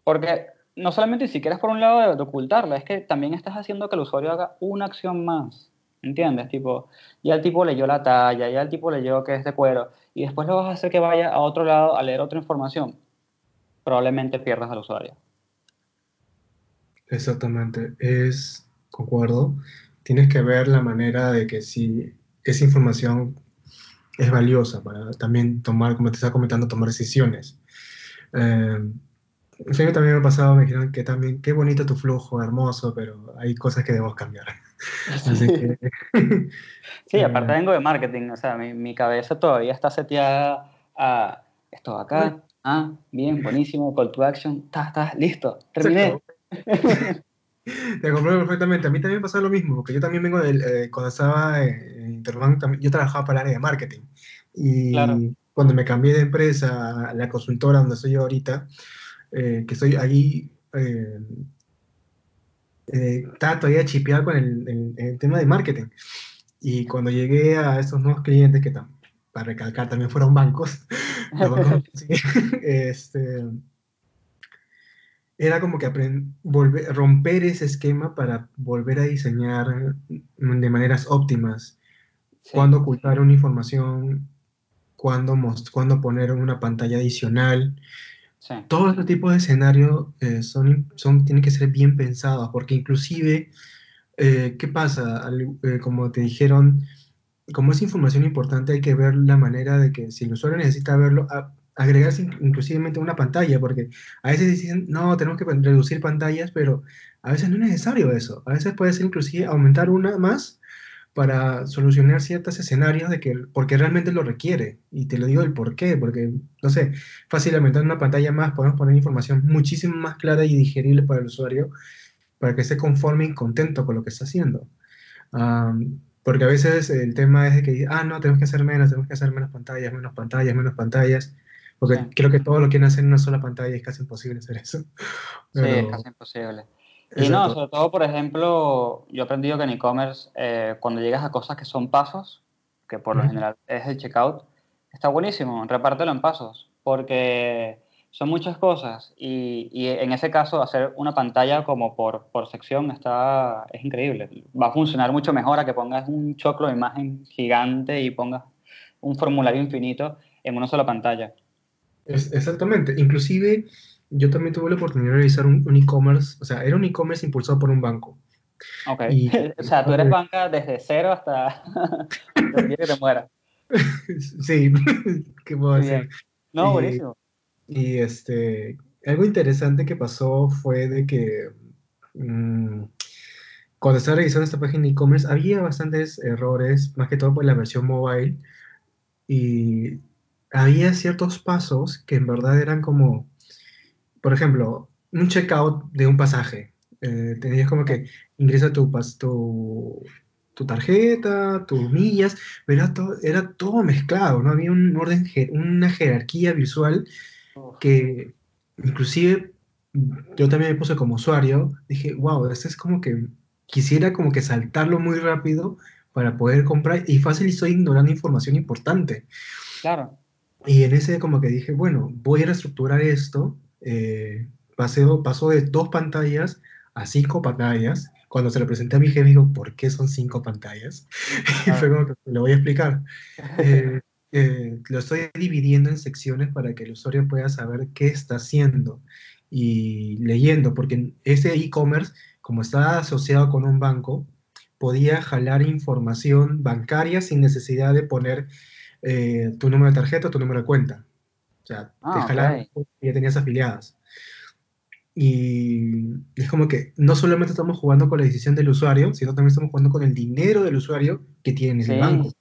porque no solamente si quieres por un lado de, de ocultarla, es que también estás haciendo que el usuario haga una acción más. ¿Entiendes? Tipo, ya el tipo leyó la talla, ya el tipo leyó que es de cuero, y después lo vas a hacer que vaya a otro lado a leer otra información. Probablemente pierdas al usuario. Exactamente, es, concuerdo, tienes que ver la manera de que si esa información es valiosa para también tomar, como te estaba comentando, tomar decisiones. Eh, también me ha pasado, me dijeron que también, qué bonito tu flujo, hermoso, pero hay cosas que debemos cambiar. Así que, Sí, aparte eh, vengo de marketing, o sea, mi, mi cabeza todavía está seteada a esto acá, ah, bien, buenísimo, call to action, está, está, listo, terminé. Te comprendo perfectamente. A mí también me pasa lo mismo, porque yo también vengo del, eh, cuando estaba en Interbank, yo trabajaba para el área de marketing. Y Claro. cuando me cambié de empresa a la consultora donde estoy yo ahorita, eh, que estoy allí, eh, eh, estaba todavía chipeado con el, el- el tema de marketing. Y cuando llegué a estos nuevos clientes, que para recalcar también fueron bancos, bancos, sí, este, era como que volver, romper ese esquema para volver a diseñar de maneras óptimas Sí, cuándo ocultar una información, cuándo, cuándo poner una pantalla adicional. Sí, Todo este tipo de escenarios eh, son, son, tienen que ser bien pensados, porque inclusive, eh, ¿qué pasa? Al- eh, como te dijeron, como es información importante, hay que ver la manera de que si el usuario necesita verlo, a- agregarse in- inclusivemente una pantalla, porque a veces dicen, no, tenemos que reducir pantallas, pero a veces no es necesario eso. A veces puede ser inclusive aumentar una más para solucionar ciertos escenarios de que, porque realmente lo requiere. Y te lo digo el por qué, porque, no sé, fácil aumentar una pantalla más, podemos poner información muchísimo más clara y digerible para el usuario, para que esté conforme y contento con lo que está haciendo. Am, porque a veces el tema es de que, ah, no, tenemos que hacer menos, tenemos que hacer menos pantallas, menos pantallas, menos pantallas, porque Sí. creo que todo lo quieren hacer en una sola pantalla y es casi imposible hacer eso. sí, es Pero- casi imposible. Y no, sobre todo, por ejemplo, yo he aprendido que en e-commerce, eh, cuando llegas a cosas que son pasos, que por lo Ujú. general es el checkout, está buenísimo, repártelo en pasos, porque son muchas cosas y, y en ese caso hacer una pantalla como por, por sección está, es increíble. Va a funcionar mucho mejor a que pongas un choclo de imagen gigante y pongas un formulario infinito en una sola pantalla. Es- exactamente. Inclusive yo también tuve la oportunidad de realizar un, un e-commerce, o sea, era un e-commerce impulsado por un banco. Ok. Y- o sea, tú eres banca desde cero hasta que te mueras. Sí, ¿qué puedo decir? No, Y- buenísimo. Y este, algo interesante que pasó fue de que mm, cuando estaba revisando esta página de e-commerce había bastantes errores, más que todo por la versión mobile, y había ciertos pasos que en verdad eran como, por ejemplo, un checkout de un pasaje. Eh, tenías como que ingresa tu, tu, tu tarjeta, tus millas, pero era todo, era todo mezclado, no había un orden, una jerarquía visual que inclusive yo también me puse como usuario, dije, wow, este es como que quisiera como que saltarlo muy rápido para poder comprar y fácil estoy ignorando información importante. claro. Y en ese como que dije, bueno, voy a reestructurar esto. Eh, pasó de dos pantallas a cinco pantallas. Cuando se lo presenté a mi jefe, digo, ¿por qué son cinco pantallas? Y fue como que le voy a explicar. Eh, eh, lo estoy dividiendo en secciones para que el usuario pueda saber qué está haciendo y leyendo, porque ese e-commerce, como está asociado con un banco, podía jalar información bancaria sin necesidad de poner eh, tu número de tarjeta o tu número de cuenta. O sea, te Ah, jalaba ok. y ya tenías afiliadas. Y es como que no solamente estamos jugando con la decisión del usuario, sino también estamos jugando con el dinero del usuario que tiene el Sí. banco.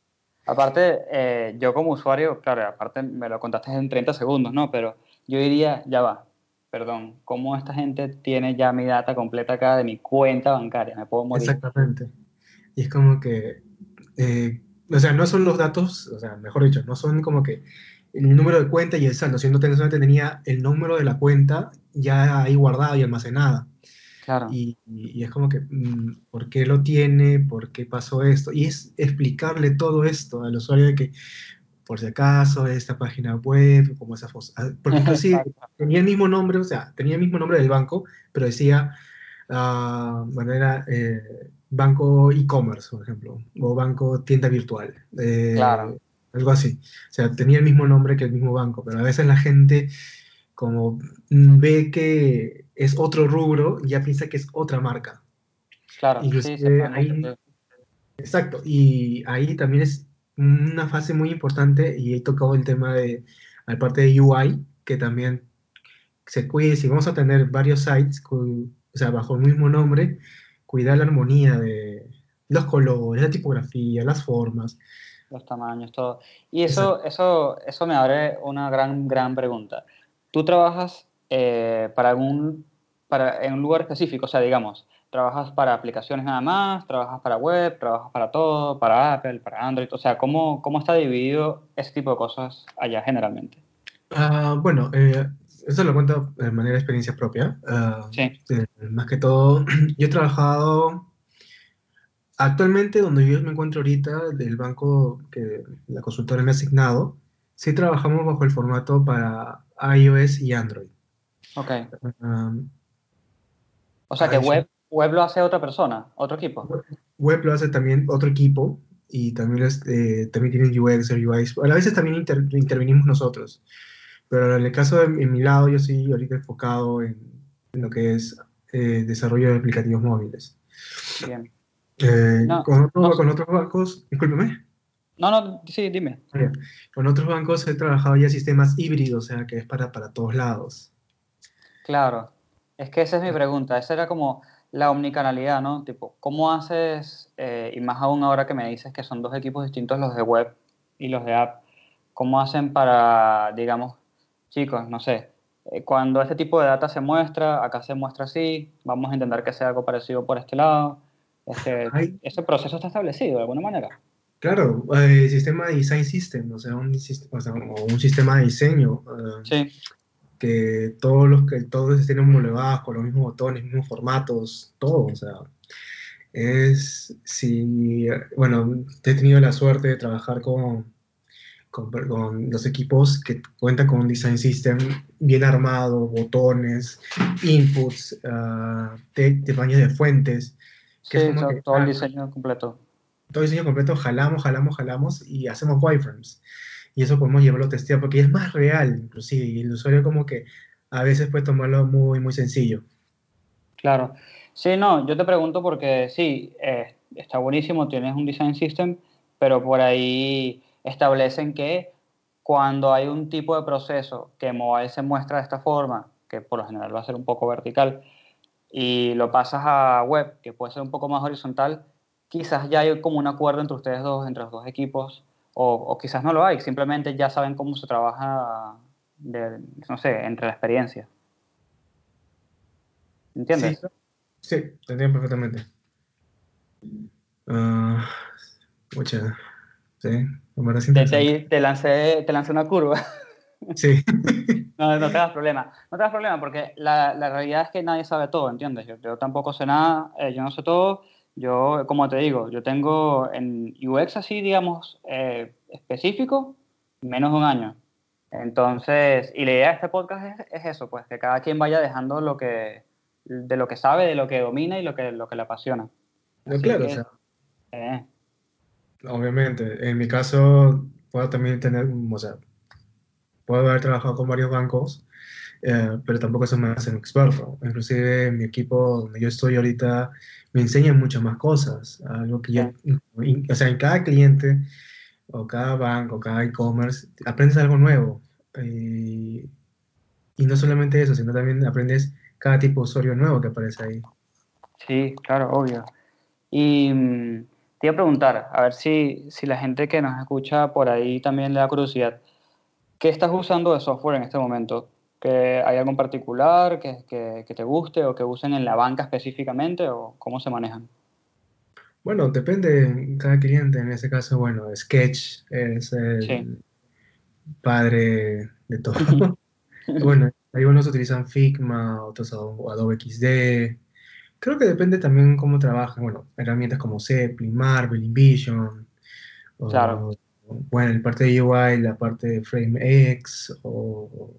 Aparte, eh, yo como usuario, claro, aparte me lo contaste en 30 segundos, ¿no? Pero yo diría, ya va, perdón, ¿cómo esta gente tiene ya mi data completa acá de mi cuenta bancaria? Me puedo morir. Exactamente. Y es como que, eh, o sea, no son los datos, o sea, mejor dicho, no son como que el número de cuenta y el saldo, sino que solamente tenía el número de la cuenta ya ahí guardado y almacenada. Claro. Y, es como que, mm, ¿por qué lo tiene? ¿Por qué pasó esto? Y es explicarle todo esto al usuario de que, por si acaso, esta página web, como esa ah, Porque inclusive tenía el mismo nombre, o sea, tenía el mismo nombre del banco, pero decía, ah, bueno, era eh, banco e-commerce, por ejemplo, o banco tienda virtual. eh, Claro. Algo así. O sea, tenía el mismo nombre que el mismo banco, pero a veces la gente, como ve que es otro rubro, ya piensa que es otra marca. Claro, sí, Inclusive puede ahí-. Exacto, y ahí también es una fase muy importante y he tocado el tema de, aparte de UI, que también se cuide, si vamos a tener varios sites, o sea, bajo el mismo nombre, cuidar la armonía de los colores, la tipografía, las formas. Los tamaños, todo. Y eso, eso, eso me abre una gran, gran pregunta. ¿Tú trabajas eh, para algún, para, en un lugar específico? O sea, digamos, ¿trabajas para aplicaciones nada más? ¿Trabajas para web? ¿Trabajas para todo? ¿Para Apple? ¿Para Android? O sea, ¿cómo, cómo está dividido ese tipo de cosas allá generalmente? Ah, bueno, eh, eso lo cuento de manera de experiencia propia. ah, Sí. eh, más que todo, yo he trabajado actualmente donde yo me encuentro ahorita, del banco que la consultora me ha asignado, sí trabajamos bajo el formato para iOS y Android. Ok. O sea que web, web lo hace otra persona, otro equipo. Web lo hace también otro equipo y también, eh, también tienen UX o UI. A veces también inter- intervenimos nosotros. Pero en el caso de en mi lado, yo sí ahorita enfocado en, en lo que es eh, desarrollo de aplicativos móviles. Bien. Eh, No, con, otro- no- con otros bancos, discúlpeme, No, no, sí, dime. con otros bancos he trabajado ya sistemas híbridos, o sea, que es para, para todos lados. Claro. Es que esa es mi pregunta. Esa era como la omnicanalidad, ¿no? Tipo, ¿cómo haces, eh, y más aún ahora que me dices que son dos equipos distintos los de web y los de app, ¿cómo hacen para, digamos, chicos, no sé, eh, cuando este tipo de data se muestra, acá se muestra así, vamos a intentar que sea algo parecido por este lado? Este, ese proceso está establecido de alguna manera. Claro, eh, sistema de design system, o sea, un, o sea, un sistema de diseño. eh, Sí, que todos los que todos estén homologados con los mismos botones, mismos formatos, todo, o sea, es si bueno, he tenido la suerte de trabajar con, con, con los equipos que cuentan con un design system bien armado, botones, inputs, te- tamaños de fuentes, que sí, es como que, todo el ah, diseño completo. todo el diseño completo, jalamos, jalamos, jalamos y hacemos wireframes. Y eso podemos llevarlo a testear porque es más real, inclusive, y el usuario como que a veces puede tomarlo muy, muy sencillo. Claro. Sí, no, yo te pregunto porque sí, eh, está buenísimo, tienes un design system, pero por ahí establecen que cuando hay un tipo de proceso que mobile se muestra de esta forma, que por lo general va a ser un poco vertical, y lo pasas a web, que puede ser un poco más horizontal, quizás ya hay como un acuerdo entre ustedes dos, entre los dos equipos, o, o quizás no lo hay, simplemente ya saben cómo se trabaja, de, no sé, entre la experiencia. ¿Entiendes? Sí, sí, te entiendo perfectamente. Ah, mucha, sí, me parece Te, te, te lancé, te lancé una curva. Sí, No, no te hagas problema. No te hagas problema porque la, la realidad es que nadie sabe todo, ¿entiendes? Yo, yo tampoco sé nada, eh, yo no sé todo. Yo, como te digo, yo tengo en UX así, digamos, eh, específico, menos de un año. Entonces, y la idea de este podcast es, es eso, pues que cada quien vaya dejando lo que, de lo que sabe, de lo que domina y lo que, lo que le apasiona. no, claro, o sea, Eh, obviamente. En mi caso, puedo también tener, o sea, puedo haber trabajado con varios bancos, eh, pero tampoco eso me hace un experto. Inclusive mi equipo donde yo estoy ahorita me enseña muchas más cosas, algo que yo, o sea, en cada cliente o cada banco, cada e-commerce, aprendes algo nuevo. Y, y no solamente eso, sino también aprendes cada tipo de usuario nuevo que aparece ahí. Sí, claro, obvio. Y mm, te iba a preguntar, a ver si, si la gente que nos escucha por ahí también le da curiosidad. ¿Qué estás usando de software en este momento? ¿Que ¿Hay algo en particular que, que, que te guste o que usen en la banca específicamente o cómo se manejan? Bueno, depende de cada cliente. En este caso, bueno, Sketch es el Sí. padre de todo. Bueno, algunos utilizan Figma, otros Ado- Adobe XD. Creo que depende también cómo trabajan. Bueno, herramientas como Zeppelin, Marvel, InVision. o- Claro. Bueno, en parte de UI, la parte de FrameX o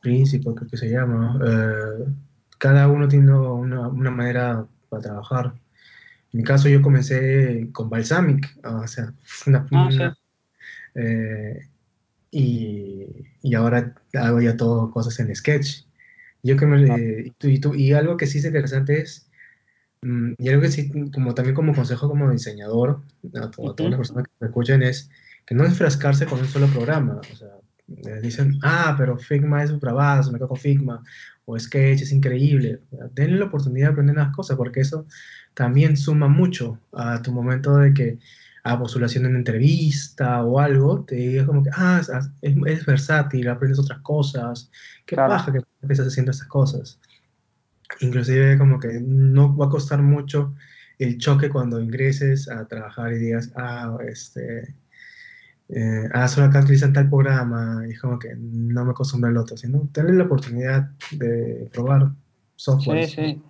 Principal, creo que se llama. Eh, cada uno tiene una, una manera para trabajar. En mi caso, yo comencé con Balsamic, o sea, una, Ah, sí. eh, y, y ahora hago ya todo cosas en Sketch. Yo que me, Ah. y, tú- y y algo que sí es interesante es, y algo que sí, como también como consejo como diseñador, a, to- a todas las personas que me escuchan, es que no enfrascarse con un solo programa. O sea, eh, dicen, ah, pero Figma es un bravazo, me con Figma, o Sketch es increíble. Denle la oportunidad de aprender las cosas, porque eso también suma mucho a tu momento de que a postulación en entrevista o algo, te digas como que, ah, es, versátil, aprendes otras cosas, qué Claro. paja que empiezas haciendo estas cosas. Inclusive como que no va a costar mucho el choque cuando ingreses a trabajar y digas, ah, este, eh, ah, solo acá utilizan tal programa, y es como que no me acostumbro al otro, sino tener la oportunidad de probar software. Sí, sí.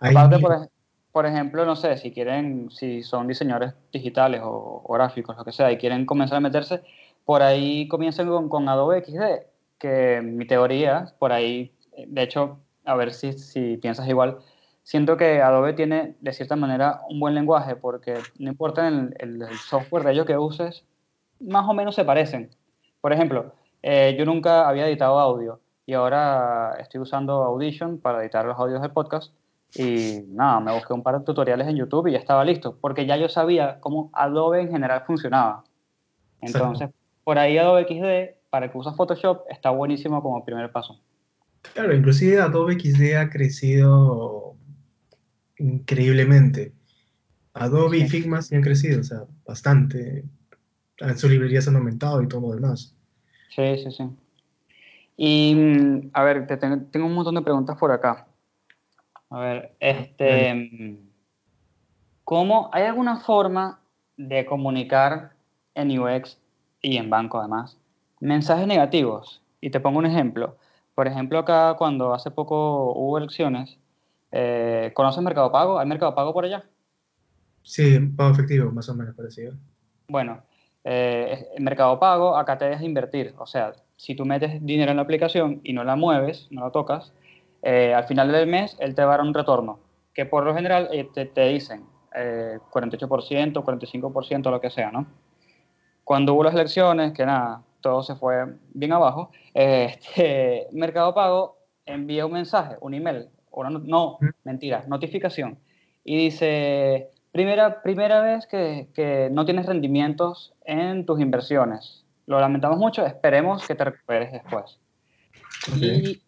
Ahí Aparte, por, por ejemplo, no sé, si quieren, si son diseñadores digitales o, o gráficos, lo que sea, y quieren comenzar a meterse, por ahí comiencen con, con Adobe XD, que mi teoría, por ahí, de hecho, a ver si, si piensas igual, siento que Adobe tiene, de cierta manera, un buen lenguaje, porque no importa el, el- el software de ellos que uses, más o menos se parecen. Por ejemplo, eh, yo nunca había editado audio y ahora estoy usando Audition para editar los audios del podcast y nada, me busqué un par de tutoriales en YouTube y ya estaba listo, porque ya yo sabía cómo Adobe en general funcionaba. Entonces, por ahí Adobe XD, para el que usa Photoshop, está buenísimo como primer paso. Claro, inclusive Adobe XD ha crecido increíblemente. Adobe y. Figma sí han crecido, o sea, bastante. Ah, Sus librerías han aumentado y todo lo demás. Sí, sí, sí. Y, mm, a ver, te tengo, tengo un montón de preguntas por acá. A ver, este, mm, ¿cómo, hay alguna forma de comunicar en UX y en banco además mensajes negativos? Y te pongo un ejemplo. Por ejemplo, acá cuando hace poco hubo elecciones, eh, ¿conoces Mercado Pago? ¿Hay Mercado Pago por allá? Sí, pago efectivo, más o menos parecido. Bueno, eh, Mercado Pago acá te deja invertir. O sea, si tú metes dinero en la aplicación y no la mueves, no la tocas, eh, al final del mes él te va a dar un retorno, que por lo general eh, te, te dicen eh, 48%, 45%, lo que sea, ¿no? Cuando hubo las elecciones, que nada, todo se fue bien abajo, este, Mercado Pago envía un mensaje, un email, una no, mentira, notificación, y dice, primera, primera vez que, que no tienes rendimientos en tus inversiones. Lo lamentamos mucho, esperemos que te recuperes después. Y,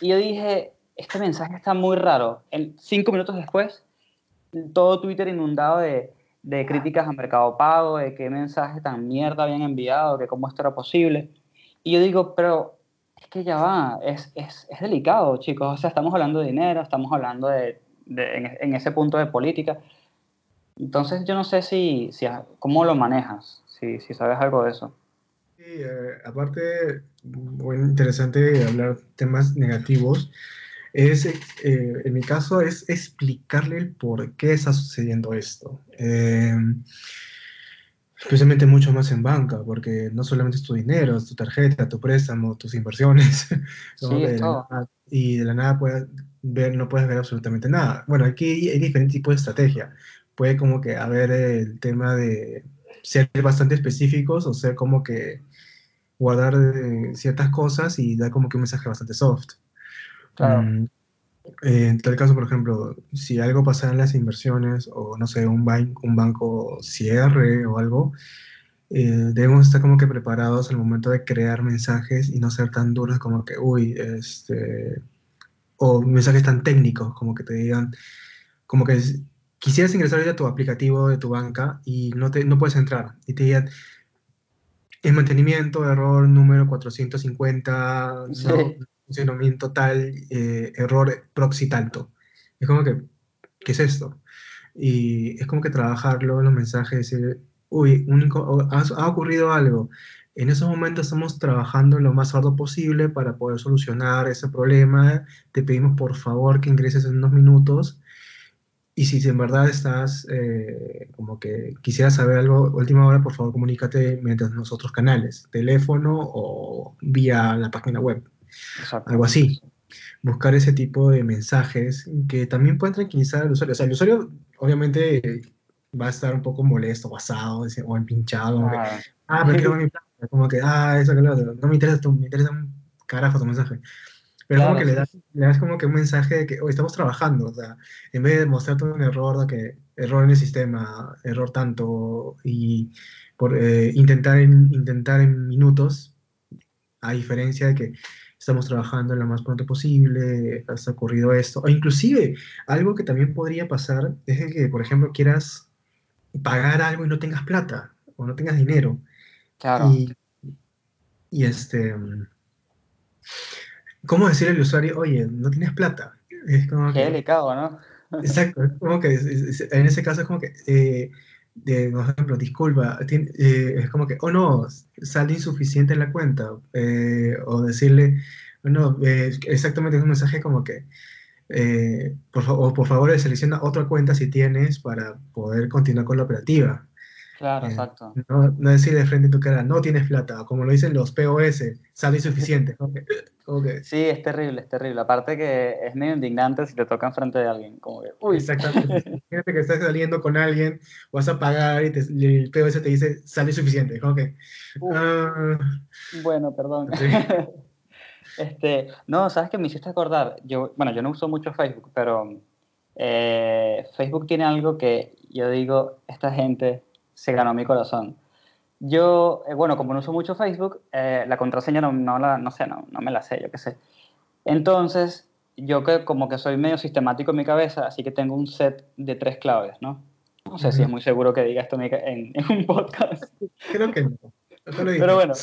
y yo dije, este mensaje está muy raro. En cinco minutos después, todo Twitter inundado de, de críticas a Mercado Pago, de qué mensaje tan mierda habían enviado, que cómo esto era posible. Y yo digo, pero es que ya va, es, es, es delicado, chicos. O sea, estamos hablando de dinero, estamos hablando de, de- en, en ese punto de política. Entonces, yo no sé si, si cómo lo manejas, si, si sabes algo de eso. Sí, eh, aparte, bueno, interesante hablar temas negativos. Es, eh, en mi caso, es explicarle el por qué está sucediendo esto. Eh, especialmente mucho más en banca, porque no solamente es tu dinero, es tu tarjeta, tu préstamo, tus inversiones. ¿no? Sí, es De la todo. nada- y de la nada puedes ver, no puedes ver absolutamente nada. Bueno, aquí hay diferentes tipos de estrategia. Puede como que haber el tema de ser bastante específicos o ser como que guardar eh, ciertas cosas y dar como que un mensaje bastante soft. Claro. Mm, eh, en tal caso, por ejemplo, si algo pasa en las inversiones o no sé, un, ban- un banco cierre o algo, eh, debemos estar como que preparados al momento de crear mensajes y no ser tan duros como que, uy, este, o mensajes tan técnicos como que te digan, como que quisieras ingresar a tu aplicativo de tu banca y no, te, no puedes entrar y te digan, en mantenimiento, error número 450, Sí. no, funcionamiento tal, eh, error proxy tanto. Es como que, ¿qué es esto? Y es como que trabajarlo en los mensajes, decir, uy, único, ha, ha ocurrido algo. En esos momentos estamos trabajando lo más arduo posible para poder solucionar ese problema. Te pedimos por favor que ingreses en unos minutos. Y si en verdad estás eh, como que quisieras saber algo última hora, por favor comunícate mediante los otros canales, teléfono o vía la página web Exacto. algo así. Buscar ese tipo de mensajes que también pueden tranquilizar al usuario. O sea, el usuario obviamente va a estar un poco molesto, basado o empinchado. que, Claro. ah, pero quiero mi plata. Como que, ah, eso que lo otro. No me interesa tu, me interesa un carajo tu mensaje. Pero Claro, como que le sí, das, le das como que un mensaje de que "Oye, estamos trabajando. O sea, en vez de mostrarte un error, de que error en el sistema, error tanto, y por eh, intentar, en, intentar en minutos, a diferencia de que estamos trabajando lo más pronto posible, ha ocurrido esto, o inclusive algo que también podría pasar es que, por ejemplo, quieras pagar algo y no tengas plata o no tengas dinero. Claro. Y, y este, ¿cómo decirle al usuario, oye, no tienes plata? Es como Qué que, delicado, ¿no? exacto, es como que es- es- en ese caso es como que, eh, de, por ejemplo, disculpa, eh, es como que, oh no, sale insuficiente la cuenta, eh, o decirle, "Oh, no, eh, exactamente es un mensaje como que, por, o por favor selecciona otra cuenta si tienes para poder continuar con la operativa. Claro, Eh, exacto. no, no decirle de frente a tu cara, no tienes plata, como lo dicen los POS, sale insuficiente. que, Sí, es terrible, es terrible. Aparte que es medio indignante si te toca enfrente de alguien, como que, uy, Exactamente. Imagínate que estás saliendo con alguien, vas a pagar y, te- el POS te dice, sale insuficiente. Como que, Uh. ah, Bueno, perdón. Sí. Este, no, sabes que me hiciste acordar. Yo, bueno, yo no uso mucho Facebook, pero eh, Facebook tiene algo que yo digo, esta gente se ganó mi corazón. Yo, eh, bueno, como no uso mucho Facebook, eh, la contraseña no, no la, no sé, no, no me la sé, yo qué sé. Entonces, yo que como que soy medio sistemático en mi cabeza, así que tengo un set de tres claves, ¿no? No sé si es muy seguro que diga esto en, en- un podcast. creo que no. Lo Pero bueno,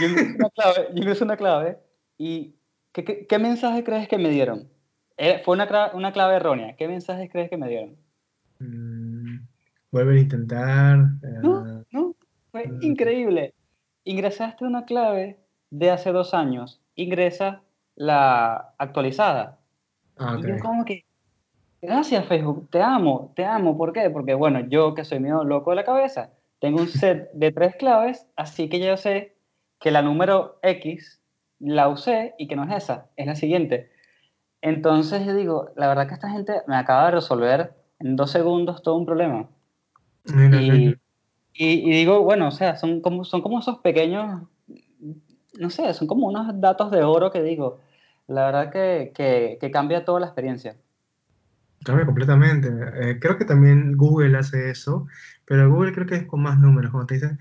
yo ingresé una clave, yo una clave y ¿qué, qué, qué mensaje crees que me dieron? Eh, fue una, una clave errónea. ¿Qué mensajes crees que me dieron? Mm, vuelve a intentar. No, ah, no, fue increíble. Ingresaste una clave de hace dos años, ingresa la actualizada. ah, Y yo como que, gracias Facebook, te amo, te amo. ¿Por qué? Porque bueno, yo que soy medio loco de la cabeza, tengo un set de tres claves, así que yo sé que la número X la usé y que no es esa, es la siguiente. Entonces yo digo, la verdad que esta gente me acaba de resolver en dos segundos todo un problema. Mira, Y, mira. y, y digo, bueno, o sea, son como, son como esos pequeños, no sé, son como unos datos de oro que digo, la verdad que, que, que cambia toda la experiencia. Cambia completamente. Eh, creo que también Google hace eso, pero Google creo que es con más números, como te dicen.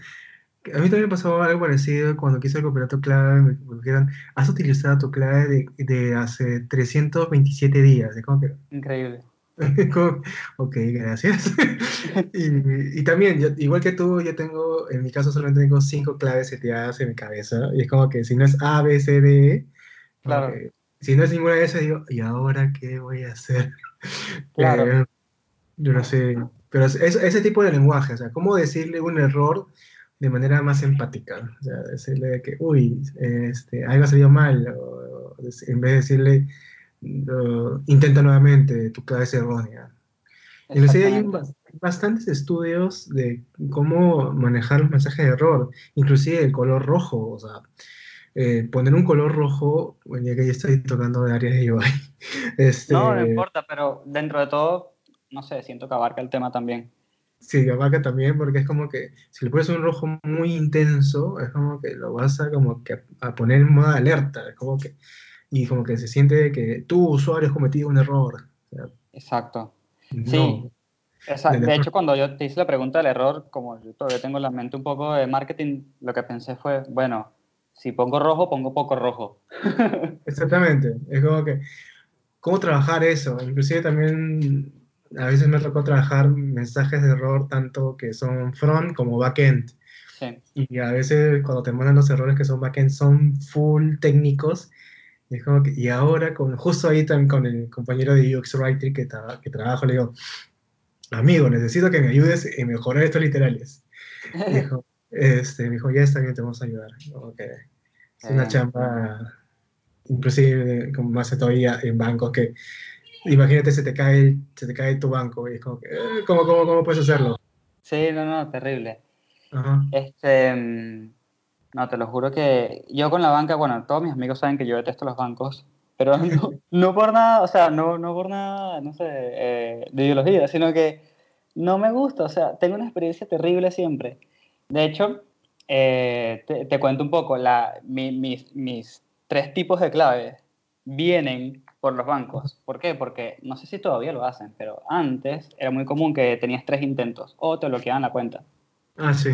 A mí también me pasó algo parecido cuando quise recuperar tu clave, me dijeron, has utilizado tu clave de, de hace 327 días. Es como que, Increíble. ok, gracias. y, y también, yo- igual que tú, yo tengo, en mi caso solamente tengo cinco claves seteadas en mi cabeza, y es como que si no es A, B, C, D, E, Claro. que si no es ninguna de esas, digo, ¿y ahora qué voy a hacer? Claro. Eh, yo no sé, pero es, es- ese tipo de lenguaje, o sea, cómo decirle un error de manera más empática, o sea, decirle que, uy, este, algo ha salido mal, o, en vez de decirle, "No, intenta nuevamente, tu clave es errónea. Inclusive hay un Exactamente. bas- bastantes estudios de cómo manejar los mensajes de error, inclusive el color rojo, o sea, eh, poner un color rojo, bueno, ya que ya estoy tocando de áreas de UI, este, No, no importa, pero dentro de todo, no sé, siento que abarca el tema también. Sí, abarca también porque es como que si le pones un rojo muy intenso, es como que lo vas a como que a poner en modo alerta, es como que, y como que se siente que tú, usuario, has cometido un error. O sea, Exacto. no. Sí. Del de hecho, cuando yo te hice la pregunta del error, como yo todavía tengo en la mente un poco de marketing, lo que pensé fue, bueno, si pongo rojo, pongo poco rojo. Exactamente, es como que, ¿cómo trabajar eso? Inclusive también a veces me tocó trabajar mensajes de error tanto que son front como backend. Sí, Y a veces cuando te mandan los errores que son backend son full técnicos. Y es como que, y ahora con, justo ahí también con el compañero de UX Writer que, tra- que trabajo, le digo, amigo, necesito que me ayudes en mejorar estos literales. Y dijo, este, me dijo, ya está bien, te vamos a ayudar. Que es una Bien. chamba, inclusive como más todavía en bancos que, imagínate, se te cae, se te cae tu banco y es como que, eh, ¿cómo, cómo, cómo puedes hacerlo? sí, no, no, terrible. Ajá. Este, mm, no, te lo juro que yo con la banca, bueno, todos mis amigos saben que yo detesto los bancos, pero no, no por nada, o sea, no, no por nada, no sé, eh, de ideología, sino que no me gusta, o sea, tengo una experiencia terrible siempre. De hecho, eh, te, te cuento un poco, la, mi- mis, mis tres tipos de claves vienen por los bancos. ¿Por qué? Porque no sé si todavía lo hacen, pero antes era muy común que tenías tres intentos o te bloqueaban la cuenta Ah, sí.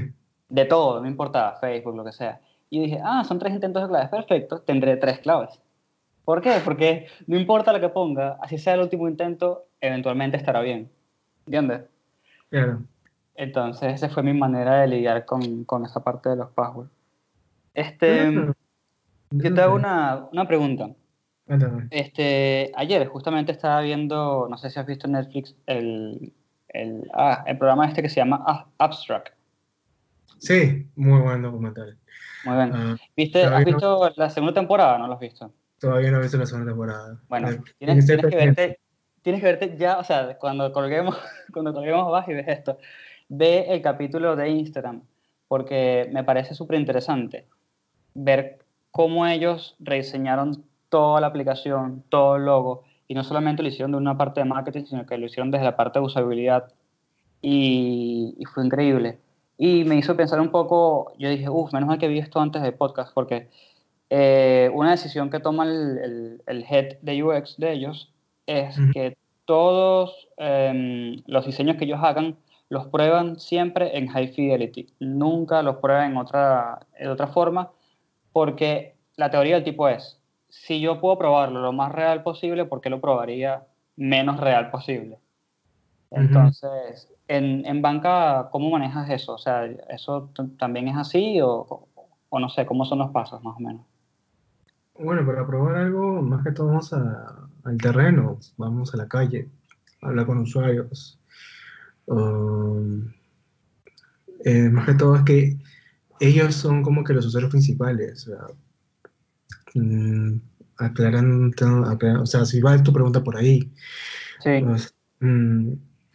De todo, no importaba, Facebook, lo que sea. Y dije, ah, son tres intentos de claves, perfecto, tendré tres claves. ¿Por qué? Porque no importa lo que ponga, así sea el último intento, eventualmente estará bien. ¿Entiendes? Claro. Entonces, esa fue mi manera de lidiar con, con esa parte de los passwords. Este, Ah, yo te hago una, una pregunta. Cuéntame. Este, ayer justamente estaba viendo, no sé si has visto en Netflix, el, el, ah, el programa este que se llama Ab- Abstract. Sí, muy buen documental. Muy bien. Ah, ¿Viste, ¿Has no- visto la segunda temporada? ¿No lo has visto? todavía no he visto la segunda temporada. Bueno, Eh, tienes, tienes que verte, tienes que verte ya, o sea, cuando colguemos, cuando colguemos vas y ves esto, ve el capítulo de Instagram, porque me parece súper interesante ver cómo ellos rediseñaron toda la aplicación, todo el logo, y no solamente lo hicieron de una parte de marketing, sino que lo hicieron desde la parte de usabilidad, y, y fue increíble. Y me hizo pensar un poco, yo dije, uff, menos mal que vi esto antes del podcast, porque eh, una decisión que toma el, el- el head de UX de ellos es que todos em, los diseños que ellos hagan los prueban siempre en high fidelity, nunca los prueban en otra, de otra forma, porque la teoría del tipo es, si yo puedo probarlo lo más real posible, ¿por qué lo probaría menos real posible? Entonces, en, en banca, ¿cómo manejas eso? O sea, ¿eso también es así o, o no sé, cómo son los pasos más o menos? Bueno, para probar algo, más que todo vamos a- al terreno, vamos a la calle, hablar con usuarios. Um, eh, más que todo es que ellos son como que los usuarios principales. O sea, mm, aclarando, aclar- o sea, si va tu pregunta por ahí. Sí. pues, mm,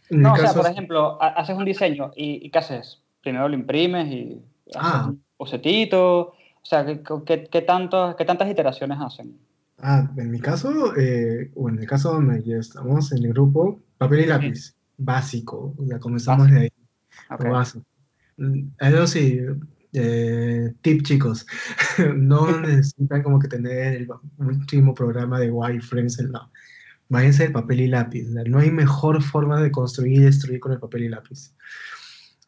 en No, o sea, por es- ejemplo, ha- haces un diseño y, y ¿qué haces? Primero lo imprimes y haces Ah. un bocetito. O sea, ¿qué, qué, qué tanto- qué tantas iteraciones hacen? Ah, en mi caso, eh, o en el caso donde ya estamos en el grupo, papel y lápiz, básico, ya comenzamos de ahí, Ok. lo básico. Mm, Eso sí, eh, tip chicos, no necesitan como que tener el último programa de wireframes, no. Váyanse de papel y lápiz, no hay mejor forma de construir y destruir con el papel y lápiz.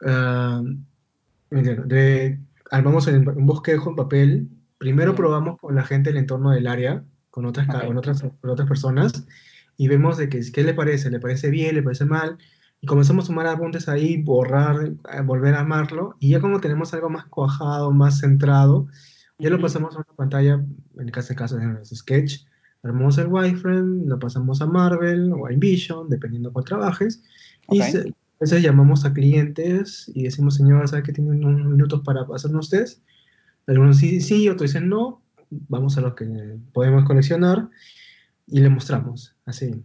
Ah, ¿me entiendes? de, armamos en un bosquejo en papel, primero probamos con la gente del entorno del área, con otras, ca- Ok. con otras, con otras personas, y vemos de que, qué le parece, le parece bien, le parece mal, y comenzamos a sumar apuntes ahí, borrar, eh, volver a amarlo, y ya como tenemos algo más cuajado, más centrado, ya lo pasamos a una pantalla, en este caso es Sketch, armamos el wireframe, lo pasamos a Marvel o a InVision, dependiendo cuál trabajes, y Ok. se- a veces llamamos a clientes y decimos, señor, ¿sabe que tienen unos minutos para hacernos test? Algunos sí, sí, otros dicen no, vamos a los que podemos coleccionar y le mostramos, así.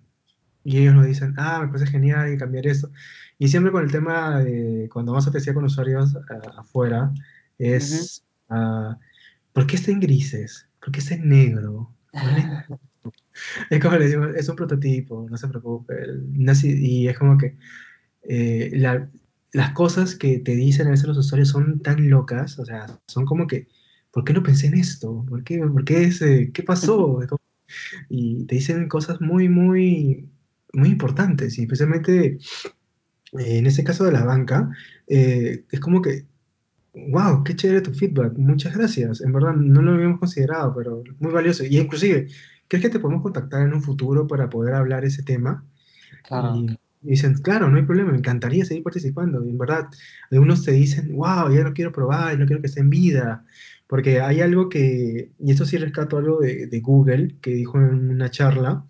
Y ellos nos dicen, ah, me parece genial y cambiar esto. Y siempre con el tema de cuando vamos a testear con usuarios afuera, es, ah, ¿por qué está en grises? ¿Por qué está en negro? es como le digo, es un prototipo, no se preocupe. y es como que eh, la- las cosas que te dicen a veces los usuarios son tan locas, o sea, son como que, ¿por qué no pensé en esto? ¿Por qué, por qué ese, qué pasó? Y te dicen cosas muy, muy, muy importantes, y especialmente eh, en este caso de la banca, eh, es como que, wow, qué chévere tu feedback, muchas gracias, en verdad no lo habíamos considerado, pero muy valioso, y inclusive, ¿crees que te podemos contactar en un futuro para poder hablar ese tema? Claro. Y y dicen, claro, no hay problema, me encantaría seguir participando. Y en verdad, algunos te dicen, wow, ya lo quiero probar, no quiero que esté en vida. Porque hay algo que, y esto sí rescato algo de, de Google, que dijo en una charla,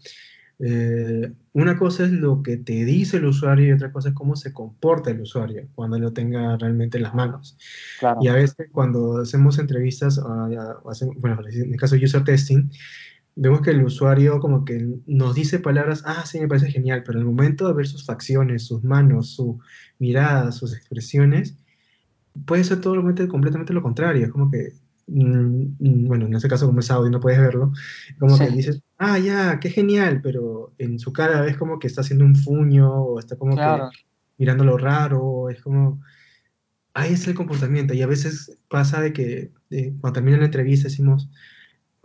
eh, una cosa es lo que te dice el usuario y otra cosa es cómo se comporta el usuario cuando lo tenga realmente en las manos. Claro. Y a veces cuando hacemos entrevistas, ya, o hacemos- bueno, en el caso de user testing, vemos que el usuario como que nos dice palabras, ah, sí, me parece genial, pero en el momento de ver sus facciones, sus manos, su mirada, sus expresiones, puede ser totalmente, completamente lo contrario. Es como que, mm, mm, bueno, en este caso como es audio no puedes verlo, como que Sí. dices, ah, ya, qué genial, pero en su cara ves como que está haciendo un fuño o está como Claro. que mirando lo raro, es como, ahí es el comportamiento. Y a veces pasa de que eh, cuando termina la entrevista decimos,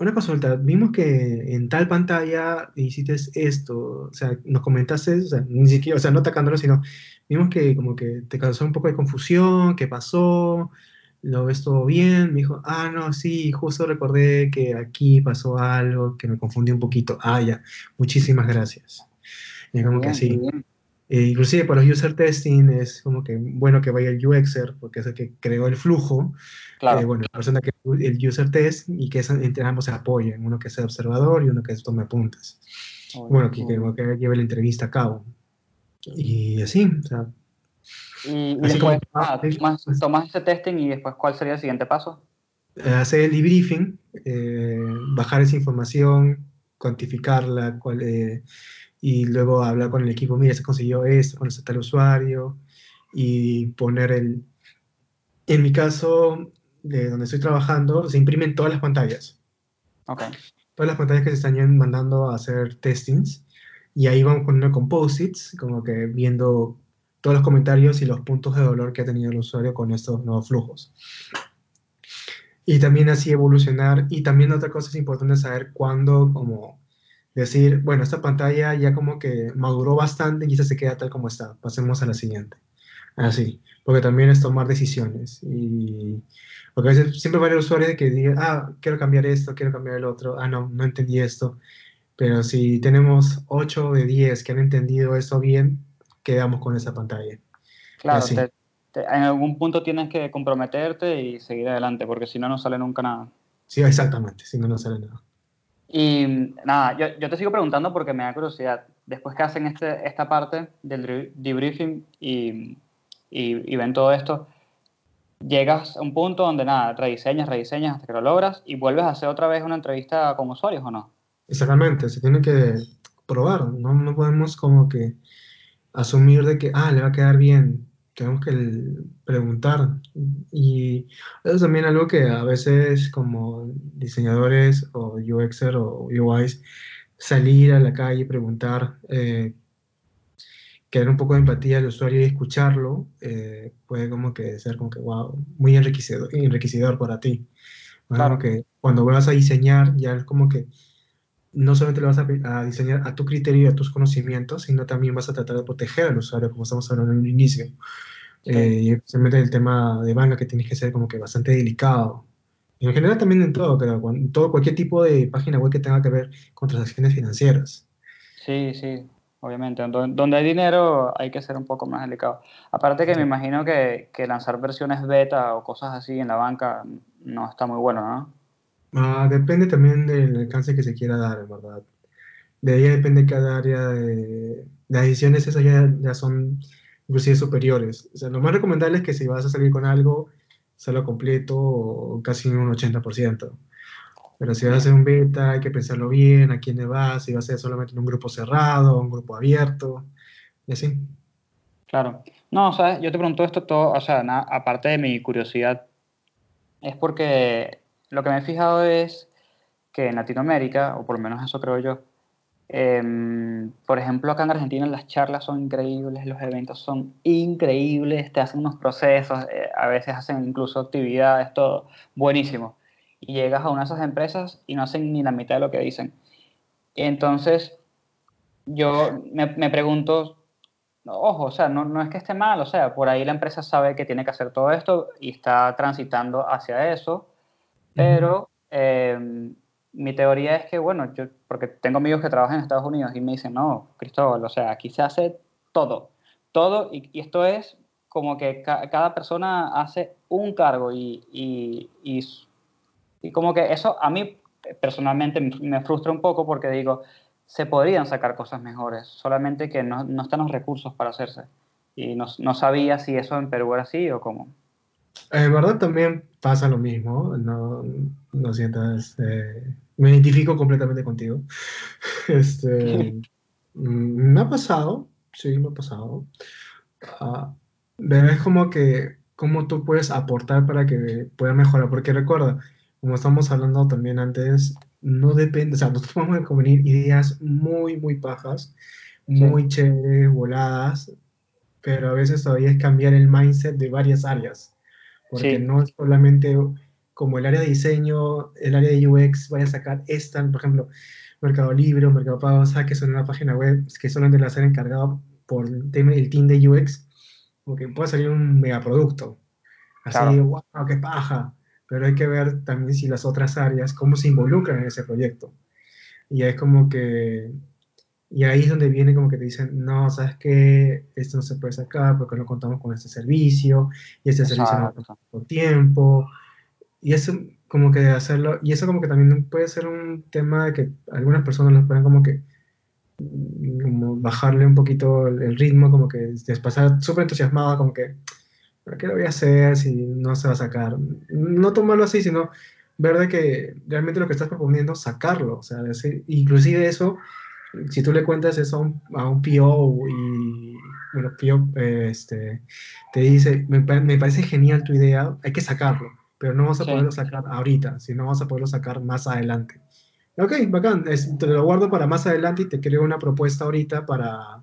una consulta, vimos que en tal pantalla hiciste esto, o sea, nos comentaste, o sea, ni siquiera, o sea, no atacándolo, sino vimos que como que te causó un poco de confusión, ¿qué pasó? ¿Lo ves todo bien? Me dijo, ah, no, sí, justo recordé que aquí pasó algo que me confundí un poquito. Ah, ya, muchísimas gracias. Y como que Bien, así. bien. Eh, inclusive para los user testing es como que bueno que vaya el UXer, porque es el que creó el flujo, Claro. eh, bueno, la persona que el user test y que esa- entre ambos se apoyen, uno que sea observador y uno que tome apuntes. Muy Bueno, que, que, que lleve la entrevista a cabo. Y así, o sea, Y, y Así después, como- ah, tomas, pues. tomas ese testing y después, ¿cuál sería el siguiente paso? eh, hacer el debriefing, eh, bajar esa información, cuantificarla, cuál, eh, y luego hablar con el equipo, mira, se consiguió esto, con el usuario, y poner el... En mi caso, de donde estoy trabajando, se imprimen todas las pantallas. Ok, todas las pantallas que se están mandando a hacer testings y ahí vamos poniendo con post-its, como que viendo todos los comentarios y los puntos de dolor que ha tenido el usuario con estos nuevos flujos. Y también así evolucionar. Y también otra cosa es importante saber cuándo, como decir, bueno, esta pantalla ya como que maduró bastante y esta se queda tal como está. Pasemos a la siguiente. Así, porque también es tomar decisiones. Y porque a veces siempre va a haber usuarios que digan, ah, quiero cambiar esto, quiero cambiar el otro, ah, no, no entendí esto. Pero si tenemos 8 de 10 que han entendido esto bien, quedamos con esa pantalla. claro, te- en algún punto tienes que comprometerte y seguir adelante, porque si no, no sale nunca nada. Sí, exactamente, si no, no sale nada. Y nada, yo, yo te sigo preguntando porque me da curiosidad. Después que hacen este, esta parte del debri- debriefing y, y, y ven todo esto, llegas a un punto donde nada, rediseñas, rediseñas hasta que lo logras y vuelves a hacer otra vez una entrevista con usuarios o no. Exactamente, se tiene que probar, no, no podemos como que asumir de que, ah, le va a quedar bien, tenemos que preguntar. Y eso es también algo que a veces como diseñadores o UXer o UIs, salir a la calle y preguntar, eh, crear un poco de empatía al usuario y escucharlo, eh, puede como que ser como que, wow, muy enriquecedor, enriquecedor para ti. ¿no? Claro. Que cuando vas a diseñar, ya es como que no solamente lo vas a, a diseñar a tu criterio y a tus conocimientos, sino también vas a tratar de proteger al usuario, como estamos hablando en el inicio. Eh, y especialmente el tema de banca que tienes que ser como que bastante delicado. Y en general también en todo, creo, todo, cualquier tipo de página web que tenga que ver con transacciones financieras. Sí, sí, obviamente. Donde, donde hay dinero hay que ser un poco más delicado. Aparte que me imagino que, que lanzar versiones beta o cosas así en la banca no está muy bueno, ¿no? Ah, depende también del alcance que se quiera dar, en verdad. De ahí depende cada área de... Las decisiones esas ya, ya son inclusive superiores. O sea, lo más recomendable es que si vas a salir con algo, hacerlo completo o casi un 80%. Pero si vas a hacer un beta, hay que pensarlo bien, a quién le vas, si va a ser solamente en un grupo cerrado, un grupo abierto, y así. Claro. No, sabes, yo te pregunto esto todo, o sea, na- aparte de mi curiosidad, es porque lo que me he fijado es que en Latinoamérica, o por lo menos eso creo yo, em, por ejemplo, acá en Argentina las charlas son increíbles, los eventos son increíbles, te hacen unos procesos, eh, a veces hacen incluso actividades, todo buenísimo. Y llegas a una de esas empresas y no hacen ni la mitad de lo que dicen. Entonces, yo me, me pregunto, ojo, o sea, no, no es que esté mal, o sea, por ahí la empresa sabe que tiene que hacer todo esto y está transitando hacia eso, pero eh, mi teoría es que, bueno, yo, porque tengo amigos que trabajan en Estados Unidos y me dicen, no, Cristóbal, o sea, aquí se hace todo, todo, y, esto es como que ca- cada persona hace un cargo y, y, y, como que eso a mí personalmente me- me frustra un poco porque digo, se podrían sacar cosas mejores, solamente que no, no están los recursos para hacerse. Y no, no sabía si eso en Perú era así o cómo. En verdad también pasa lo mismo, no, no sientas, eh, me identifico completamente contigo. Este, mm, me ha pasado, sí, me ha pasado. Ah, pero es como que, cómo tú puedes aportar para que pueda mejorar, porque recuerda, como estamos hablando también antes, no depende, o sea, nosotros podemos convenir ideas muy, muy pajas, muy chéveres, voladas, pero a veces todavía es cambiar el mindset de varias áreas, porque Sí. no es solamente como el área de diseño, el área de UX vaya a sacar esta, por ejemplo, Mercado Libre o Mercado Pago, saques una página web que solamente la ser encargado por el team de UX, porque puede salir un megaproducto. Así, Claro. wow, qué paja. Pero hay que ver también si las otras áreas, cómo se involucran en ese proyecto. Y es como que, y ahí es donde viene como que te dicen, no, ¿sabes qué? Esto no se puede sacar porque no contamos con este servicio, y este servicio no tanto tiempo. Y eso como que hacerlo, y eso como que también puede ser un tema de que algunas personas lo pueden como que mm, como bajarle un poquito el, ritmo, como que despasar súper entusiasmado, como que, ¿pero qué lo voy a hacer si no se va a sacar? No tomarlo así, sino ver de que realmente lo que estás proponiendo, sacarlo. O sea, inclusive eso, si tú le cuentas eso a un, a un PO y, bueno, PO eh, este, te dice, me, me parece genial tu idea, hay que sacarlo, pero no vamos a Sí. poderlo sacar ahorita, sino vamos a poderlo sacar más adelante. Ok, bacán, es- te lo guardo para más adelante y te creo una propuesta ahorita para,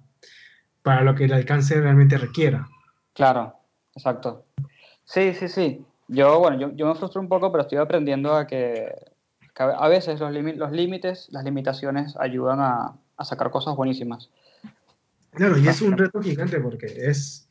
para lo que el alcance realmente requiera. Claro, exacto. Sí, sí, sí. Yo, bueno, yo, yo me frustro un poco, pero estoy aprendiendo a que, que a veces los, los límites, las limitaciones ayudan a, a sacar cosas buenísimas. Claro, y es un reto gigante porque es,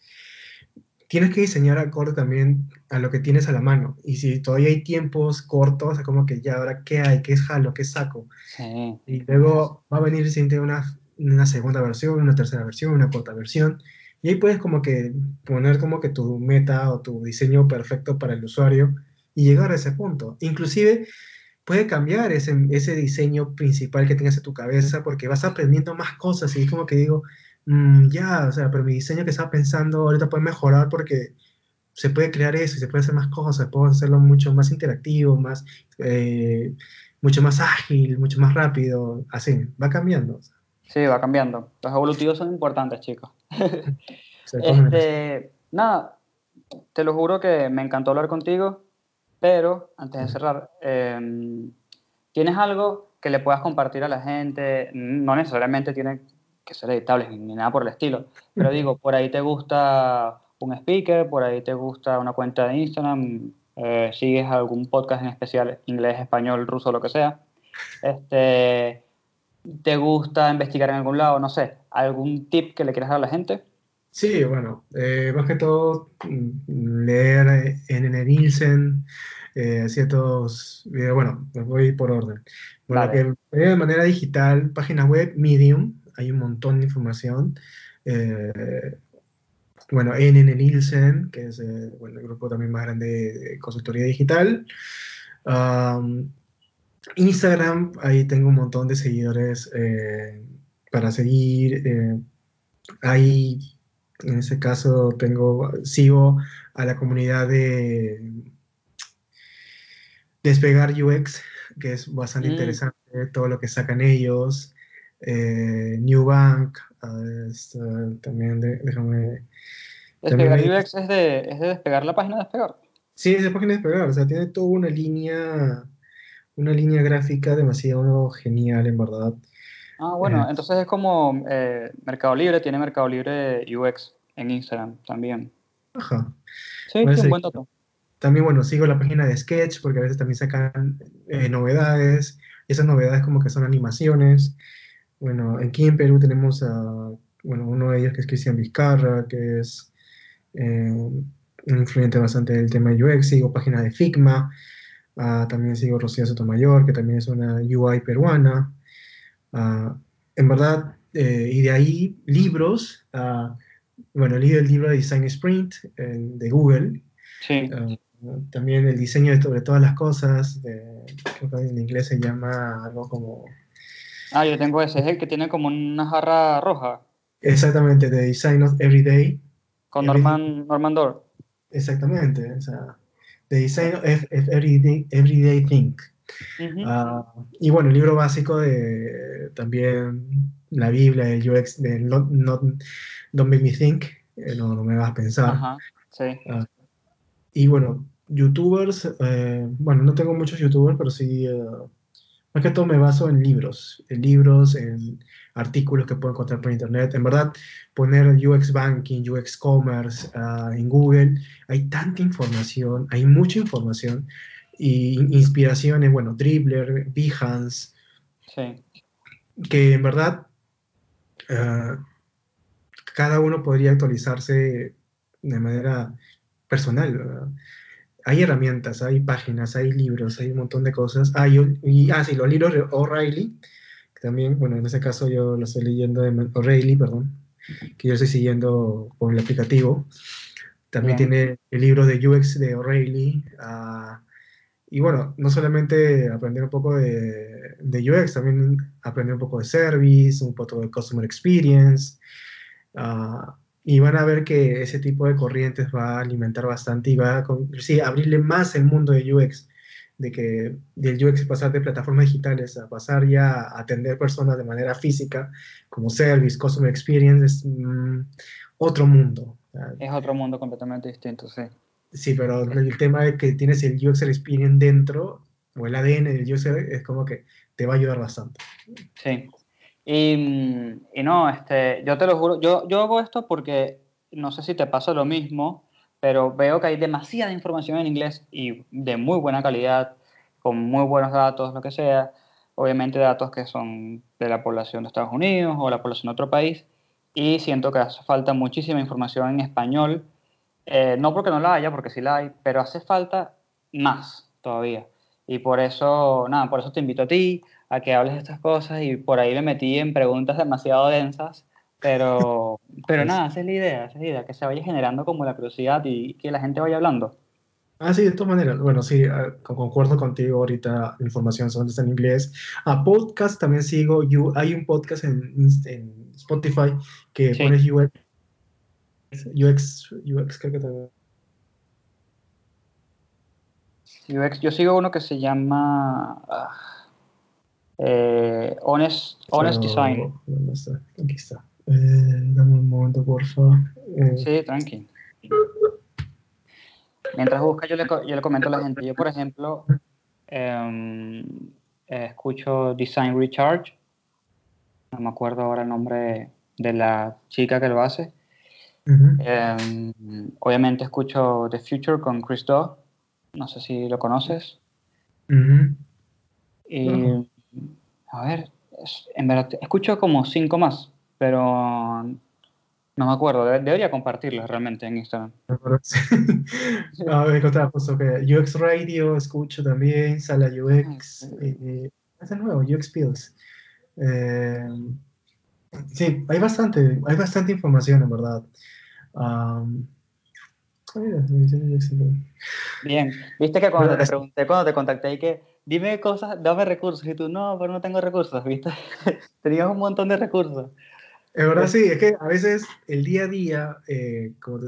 tienes que diseñar acorde también a lo que tienes a la mano. Y si todavía hay tiempos cortos, es como que ya, ahora, ¿qué hay? ¿Qué jalo? ¿Qué saco? Sí, Y luego va a venir siempre una, una segunda versión, una tercera versión, una cuarta versión. Y ahí puedes como que poner como que tu meta o tu diseño perfecto para el usuario y llegar a ese punto. Inclusive puede cambiar ese, ese diseño principal que tengas en tu cabeza porque vas aprendiendo más cosas y es como que digo, "Mm, ya, o sea, pero mi diseño que estaba pensando ahorita puede mejorar porque se puede crear eso y se puede hacer más cosas, puedo hacerlo mucho más interactivo, más, eh, mucho más ágil, mucho más rápido, así, va cambiando. sí, va cambiando. Los evolutivos son importantes, chicos. Este, nada, te lo juro que me encantó hablar contigo, pero antes de cerrar, em, ¿tienes algo que le puedas compartir a la gente? No necesariamente tiene que ser editable ni, ni nada por el estilo, pero digo, por ahí te gusta un speaker, por ahí te gusta una cuenta de Instagram, eh, sigues algún podcast en especial, inglés, español, ruso, lo que sea. Este, ¿Te gusta investigar en algún lado? No sé, ¿algún tip que le quieras dar a la gente? Sí, bueno, eh, más que todo mm, leer N.N. Nielsen, eh, ciertos videos, bueno, voy por orden. Bueno, Vale. que de manera digital, página web, Medium, hay un montón de información. Eh, bueno, N.N. Nielsen, que es eh, bueno, el grupo también más grande de consultoría digital. Um, Instagram, ahí tengo un montón de seguidores eh, para seguir. eh, ahí, en ese caso, tengo, sigo a la comunidad de Despegar UX, que es bastante Mm. interesante, todo lo que sacan ellos. Eh, New Bank, ah, es, ah, también, de- déjame... Despegar También UX es de, es de despegar la página de despegar. Sí, esa página es pegar, o sea, tiene toda una línea, una línea gráfica demasiado genial, en verdad. Ah, bueno, Eh. entonces es como eh, Mercado Libre, tiene Mercado Libre UX en Instagram también. Ajá. Sí, sí, un buen dato. También, bueno, sigo la página de Sketch porque a veces también sacan eh, novedades. Y esas novedades como que son animaciones. Bueno, aquí en Perú tenemos a, bueno, uno de ellos que es Cristian Vizcarra, que es eh, un influyente bastante del tema de UX. Sigo página de Figma. Ah, también sigo Rocío Sotomayor, que también es una UI peruana. Ah, en verdad, eh, y de ahí libros. ah, bueno, leí el libro de Design Sprint eh, de Google, Sí, Ah, también el diseño de sobre todas las cosas, de- creo que en inglés se llama algo como, ah, yo tengo ese, es el que tiene como una jarra roja exactamente, The Design of Everyday, con. Norman, Norman Dohr. exactamente, o sea, The Design of Ev- of Everyday, Everyday Ujú. Ah, y bueno, el libro básico de también la Biblia, el UX de Not, Not- Don't Make Me Think, eh, no, no me vas a pensar. Ajá, sí. Y bueno, youtubers, eh, bueno, no tengo muchos youtubers, pero sí, eh, más que todo me baso en libros, en libros, en artículos que puedo encontrar por internet. En verdad, poner UX Banking, UX Commerce ah, en Google, hay tanta información, hay mucha información y inspiraciones, bueno, Dribbler, Behance, Sí, que en verdad ah, cada uno podría actualizarse de manera personal. ¿verdad? Hay herramientas, hay páginas, hay libros, hay un montón de cosas. Ah, y- ah, sí, los libros de O'Reilly, que también, bueno, en ese caso yo lo estoy leyendo de O'Reilly, perdón, que yo estoy siguiendo por el aplicativo. También Bien. tiene el libro de UX de O'Reilly. ah, y bueno, no solamente aprender un poco de, de, UX, también aprender un poco de service, un poco de customer experience. Uh, y van a ver que ese tipo de corrientes va a alimentar bastante y va a sí, abrirle más el mundo de UX, de que del UX pasar de plataformas digitales a pasar ya a atender personas de manera física, como service, customer experience, es mm, otro mundo. Es otro mundo completamente distinto, sí. Sí, pero el tema de que tienes el user experience dentro, o el ADN del user, es como que te va a ayudar bastante. Sí. Y, y no, este, yo te lo juro, yo, yo hago esto porque no sé si te pasa lo mismo, pero veo que hay demasiada información en inglés y de muy buena calidad, con muy buenos datos, lo que sea. Obviamente datos que son de la población de Estados Unidos o la población de otro país. Y siento que hace falta muchísima información en español eh, no porque no la haya, porque sí la hay, pero hace falta más todavía. Y por eso, nada, por eso te invito a ti a que hables de estas cosas y por ahí me metí en preguntas demasiado densas, pero, pero nada, esa es la idea, esa es la idea, que se vaya generando como la curiosidad y que la gente vaya hablando. Ah, sí, de todas maneras. Bueno, sí, ah, concuerdo contigo ahorita, la información solamente está en inglés. A podcast también sigo, hay un podcast en, en Spotify que sí. pones UX UX, UX creo que también. UX, yo sigo uno que se llama uh, eh, Honest, Honest Design. ¿Dónde está? Aquí está. Eh, dame un momento, por favor. Eh, Sí, tranqui. Mientras busca, yo le, co- yo le comento a la gente. Yo, por ejemplo, em, escucho Design Recharge. No me acuerdo ahora el nombre de la chica que lo hace. Em, obviamente escucho The Future con Chris Doe. No sé si lo conoces. Y, a ver, es- en verdad, escucho como cinco más, pero no me acuerdo. Debe- debería compartirlos realmente en Instagram. Sí. Ah, me encontraba justo que UX Radio escucho también, Sala UX, Ah, eh, es el nuevo, UX Pills. Eh, sí, hay bastante, hay bastante información en verdad. También. Bien, viste que cuando te pregunté, cuando te contacté, y que dime cosas, dame recursos, y tú, no, pero no tengo recursos, ¿viste? Tenías un montón de recursos. Es verdad, sí, es que a veces el día a día, eh, como te-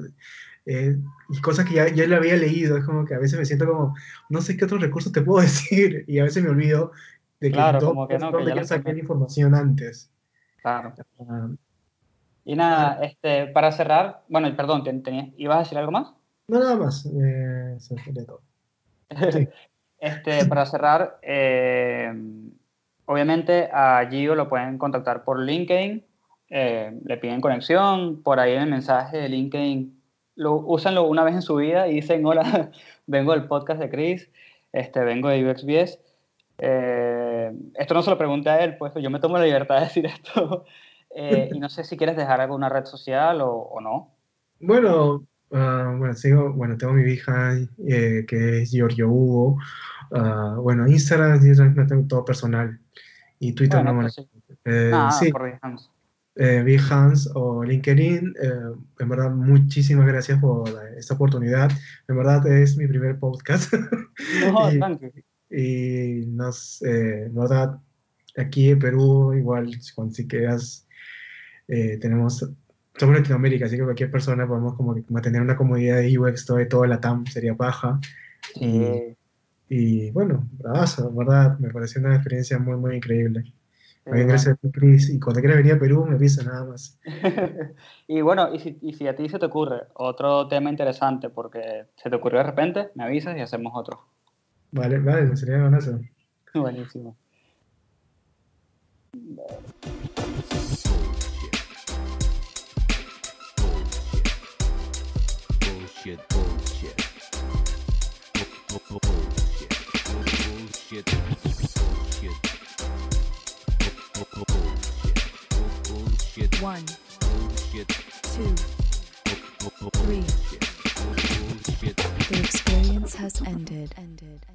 eh, y cosas que ya, ya le había leído, es como que a veces me siento como, no sé qué otros recursos te puedo decir, y a veces me olvido de que Claro, dónde- como que no, que ya sabes. la información antes. Claro. Ah, Y nada, este, para cerrar, bueno, perdón, ten- tenías, ¿ibas a decir algo más? no, nada más, eh, sería todo. Sí. Este, para cerrar, eh, obviamente a Gio lo pueden contactar por LinkedIn, eh, le piden conexión, por ahí en el mensaje de LinkedIn, lo, úsanlo una vez en su vida y dicen, hola, vengo del podcast de Chris, este, vengo de UXBS. Eh, esto no se lo pregunté a él, pues yo me tomo la libertad de decir esto. Eh, y no sé si quieres dejar alguna red social o, o no. Bueno, ah, bueno, sigo, bueno, tengo mi hija eh, que es Giorgio Hugo. Ah, bueno, Instagram, Instagram no tengo todo personal. Y Twitter Bueno, no pues sí. Eh, Nada, sí, por Behance. eh, Behance o LinkedIn. eh, en verdad, muchísimas gracias por esta oportunidad. En verdad, es mi primer podcast. No, Y- y nos, eh, en verdad, aquí en Perú, igual, cuando si quedas, eh, tenemos, somos Latinoamérica, así que cualquier persona podemos como que mantener una comunidad de UX todo, la TAM, sería paja. Sí, Y bueno, bravazo, verdad, me pareció una experiencia muy, muy increíble. También gracias a ti, Chris, y cuando quieras venir a Perú, me avisa nada más. y bueno, y si, y si a ti se te ocurre otro tema interesante, porque se te ocurrió de repente, me avisas y hacemos otro. Vale, vale, sería buenazo. Buenísimo. Bullshit. Bullshit. Bullshit. Bullshit. Bullshit. Bullshit. One, Bullshit. two, three. Bullshit. The experience has ended. ended.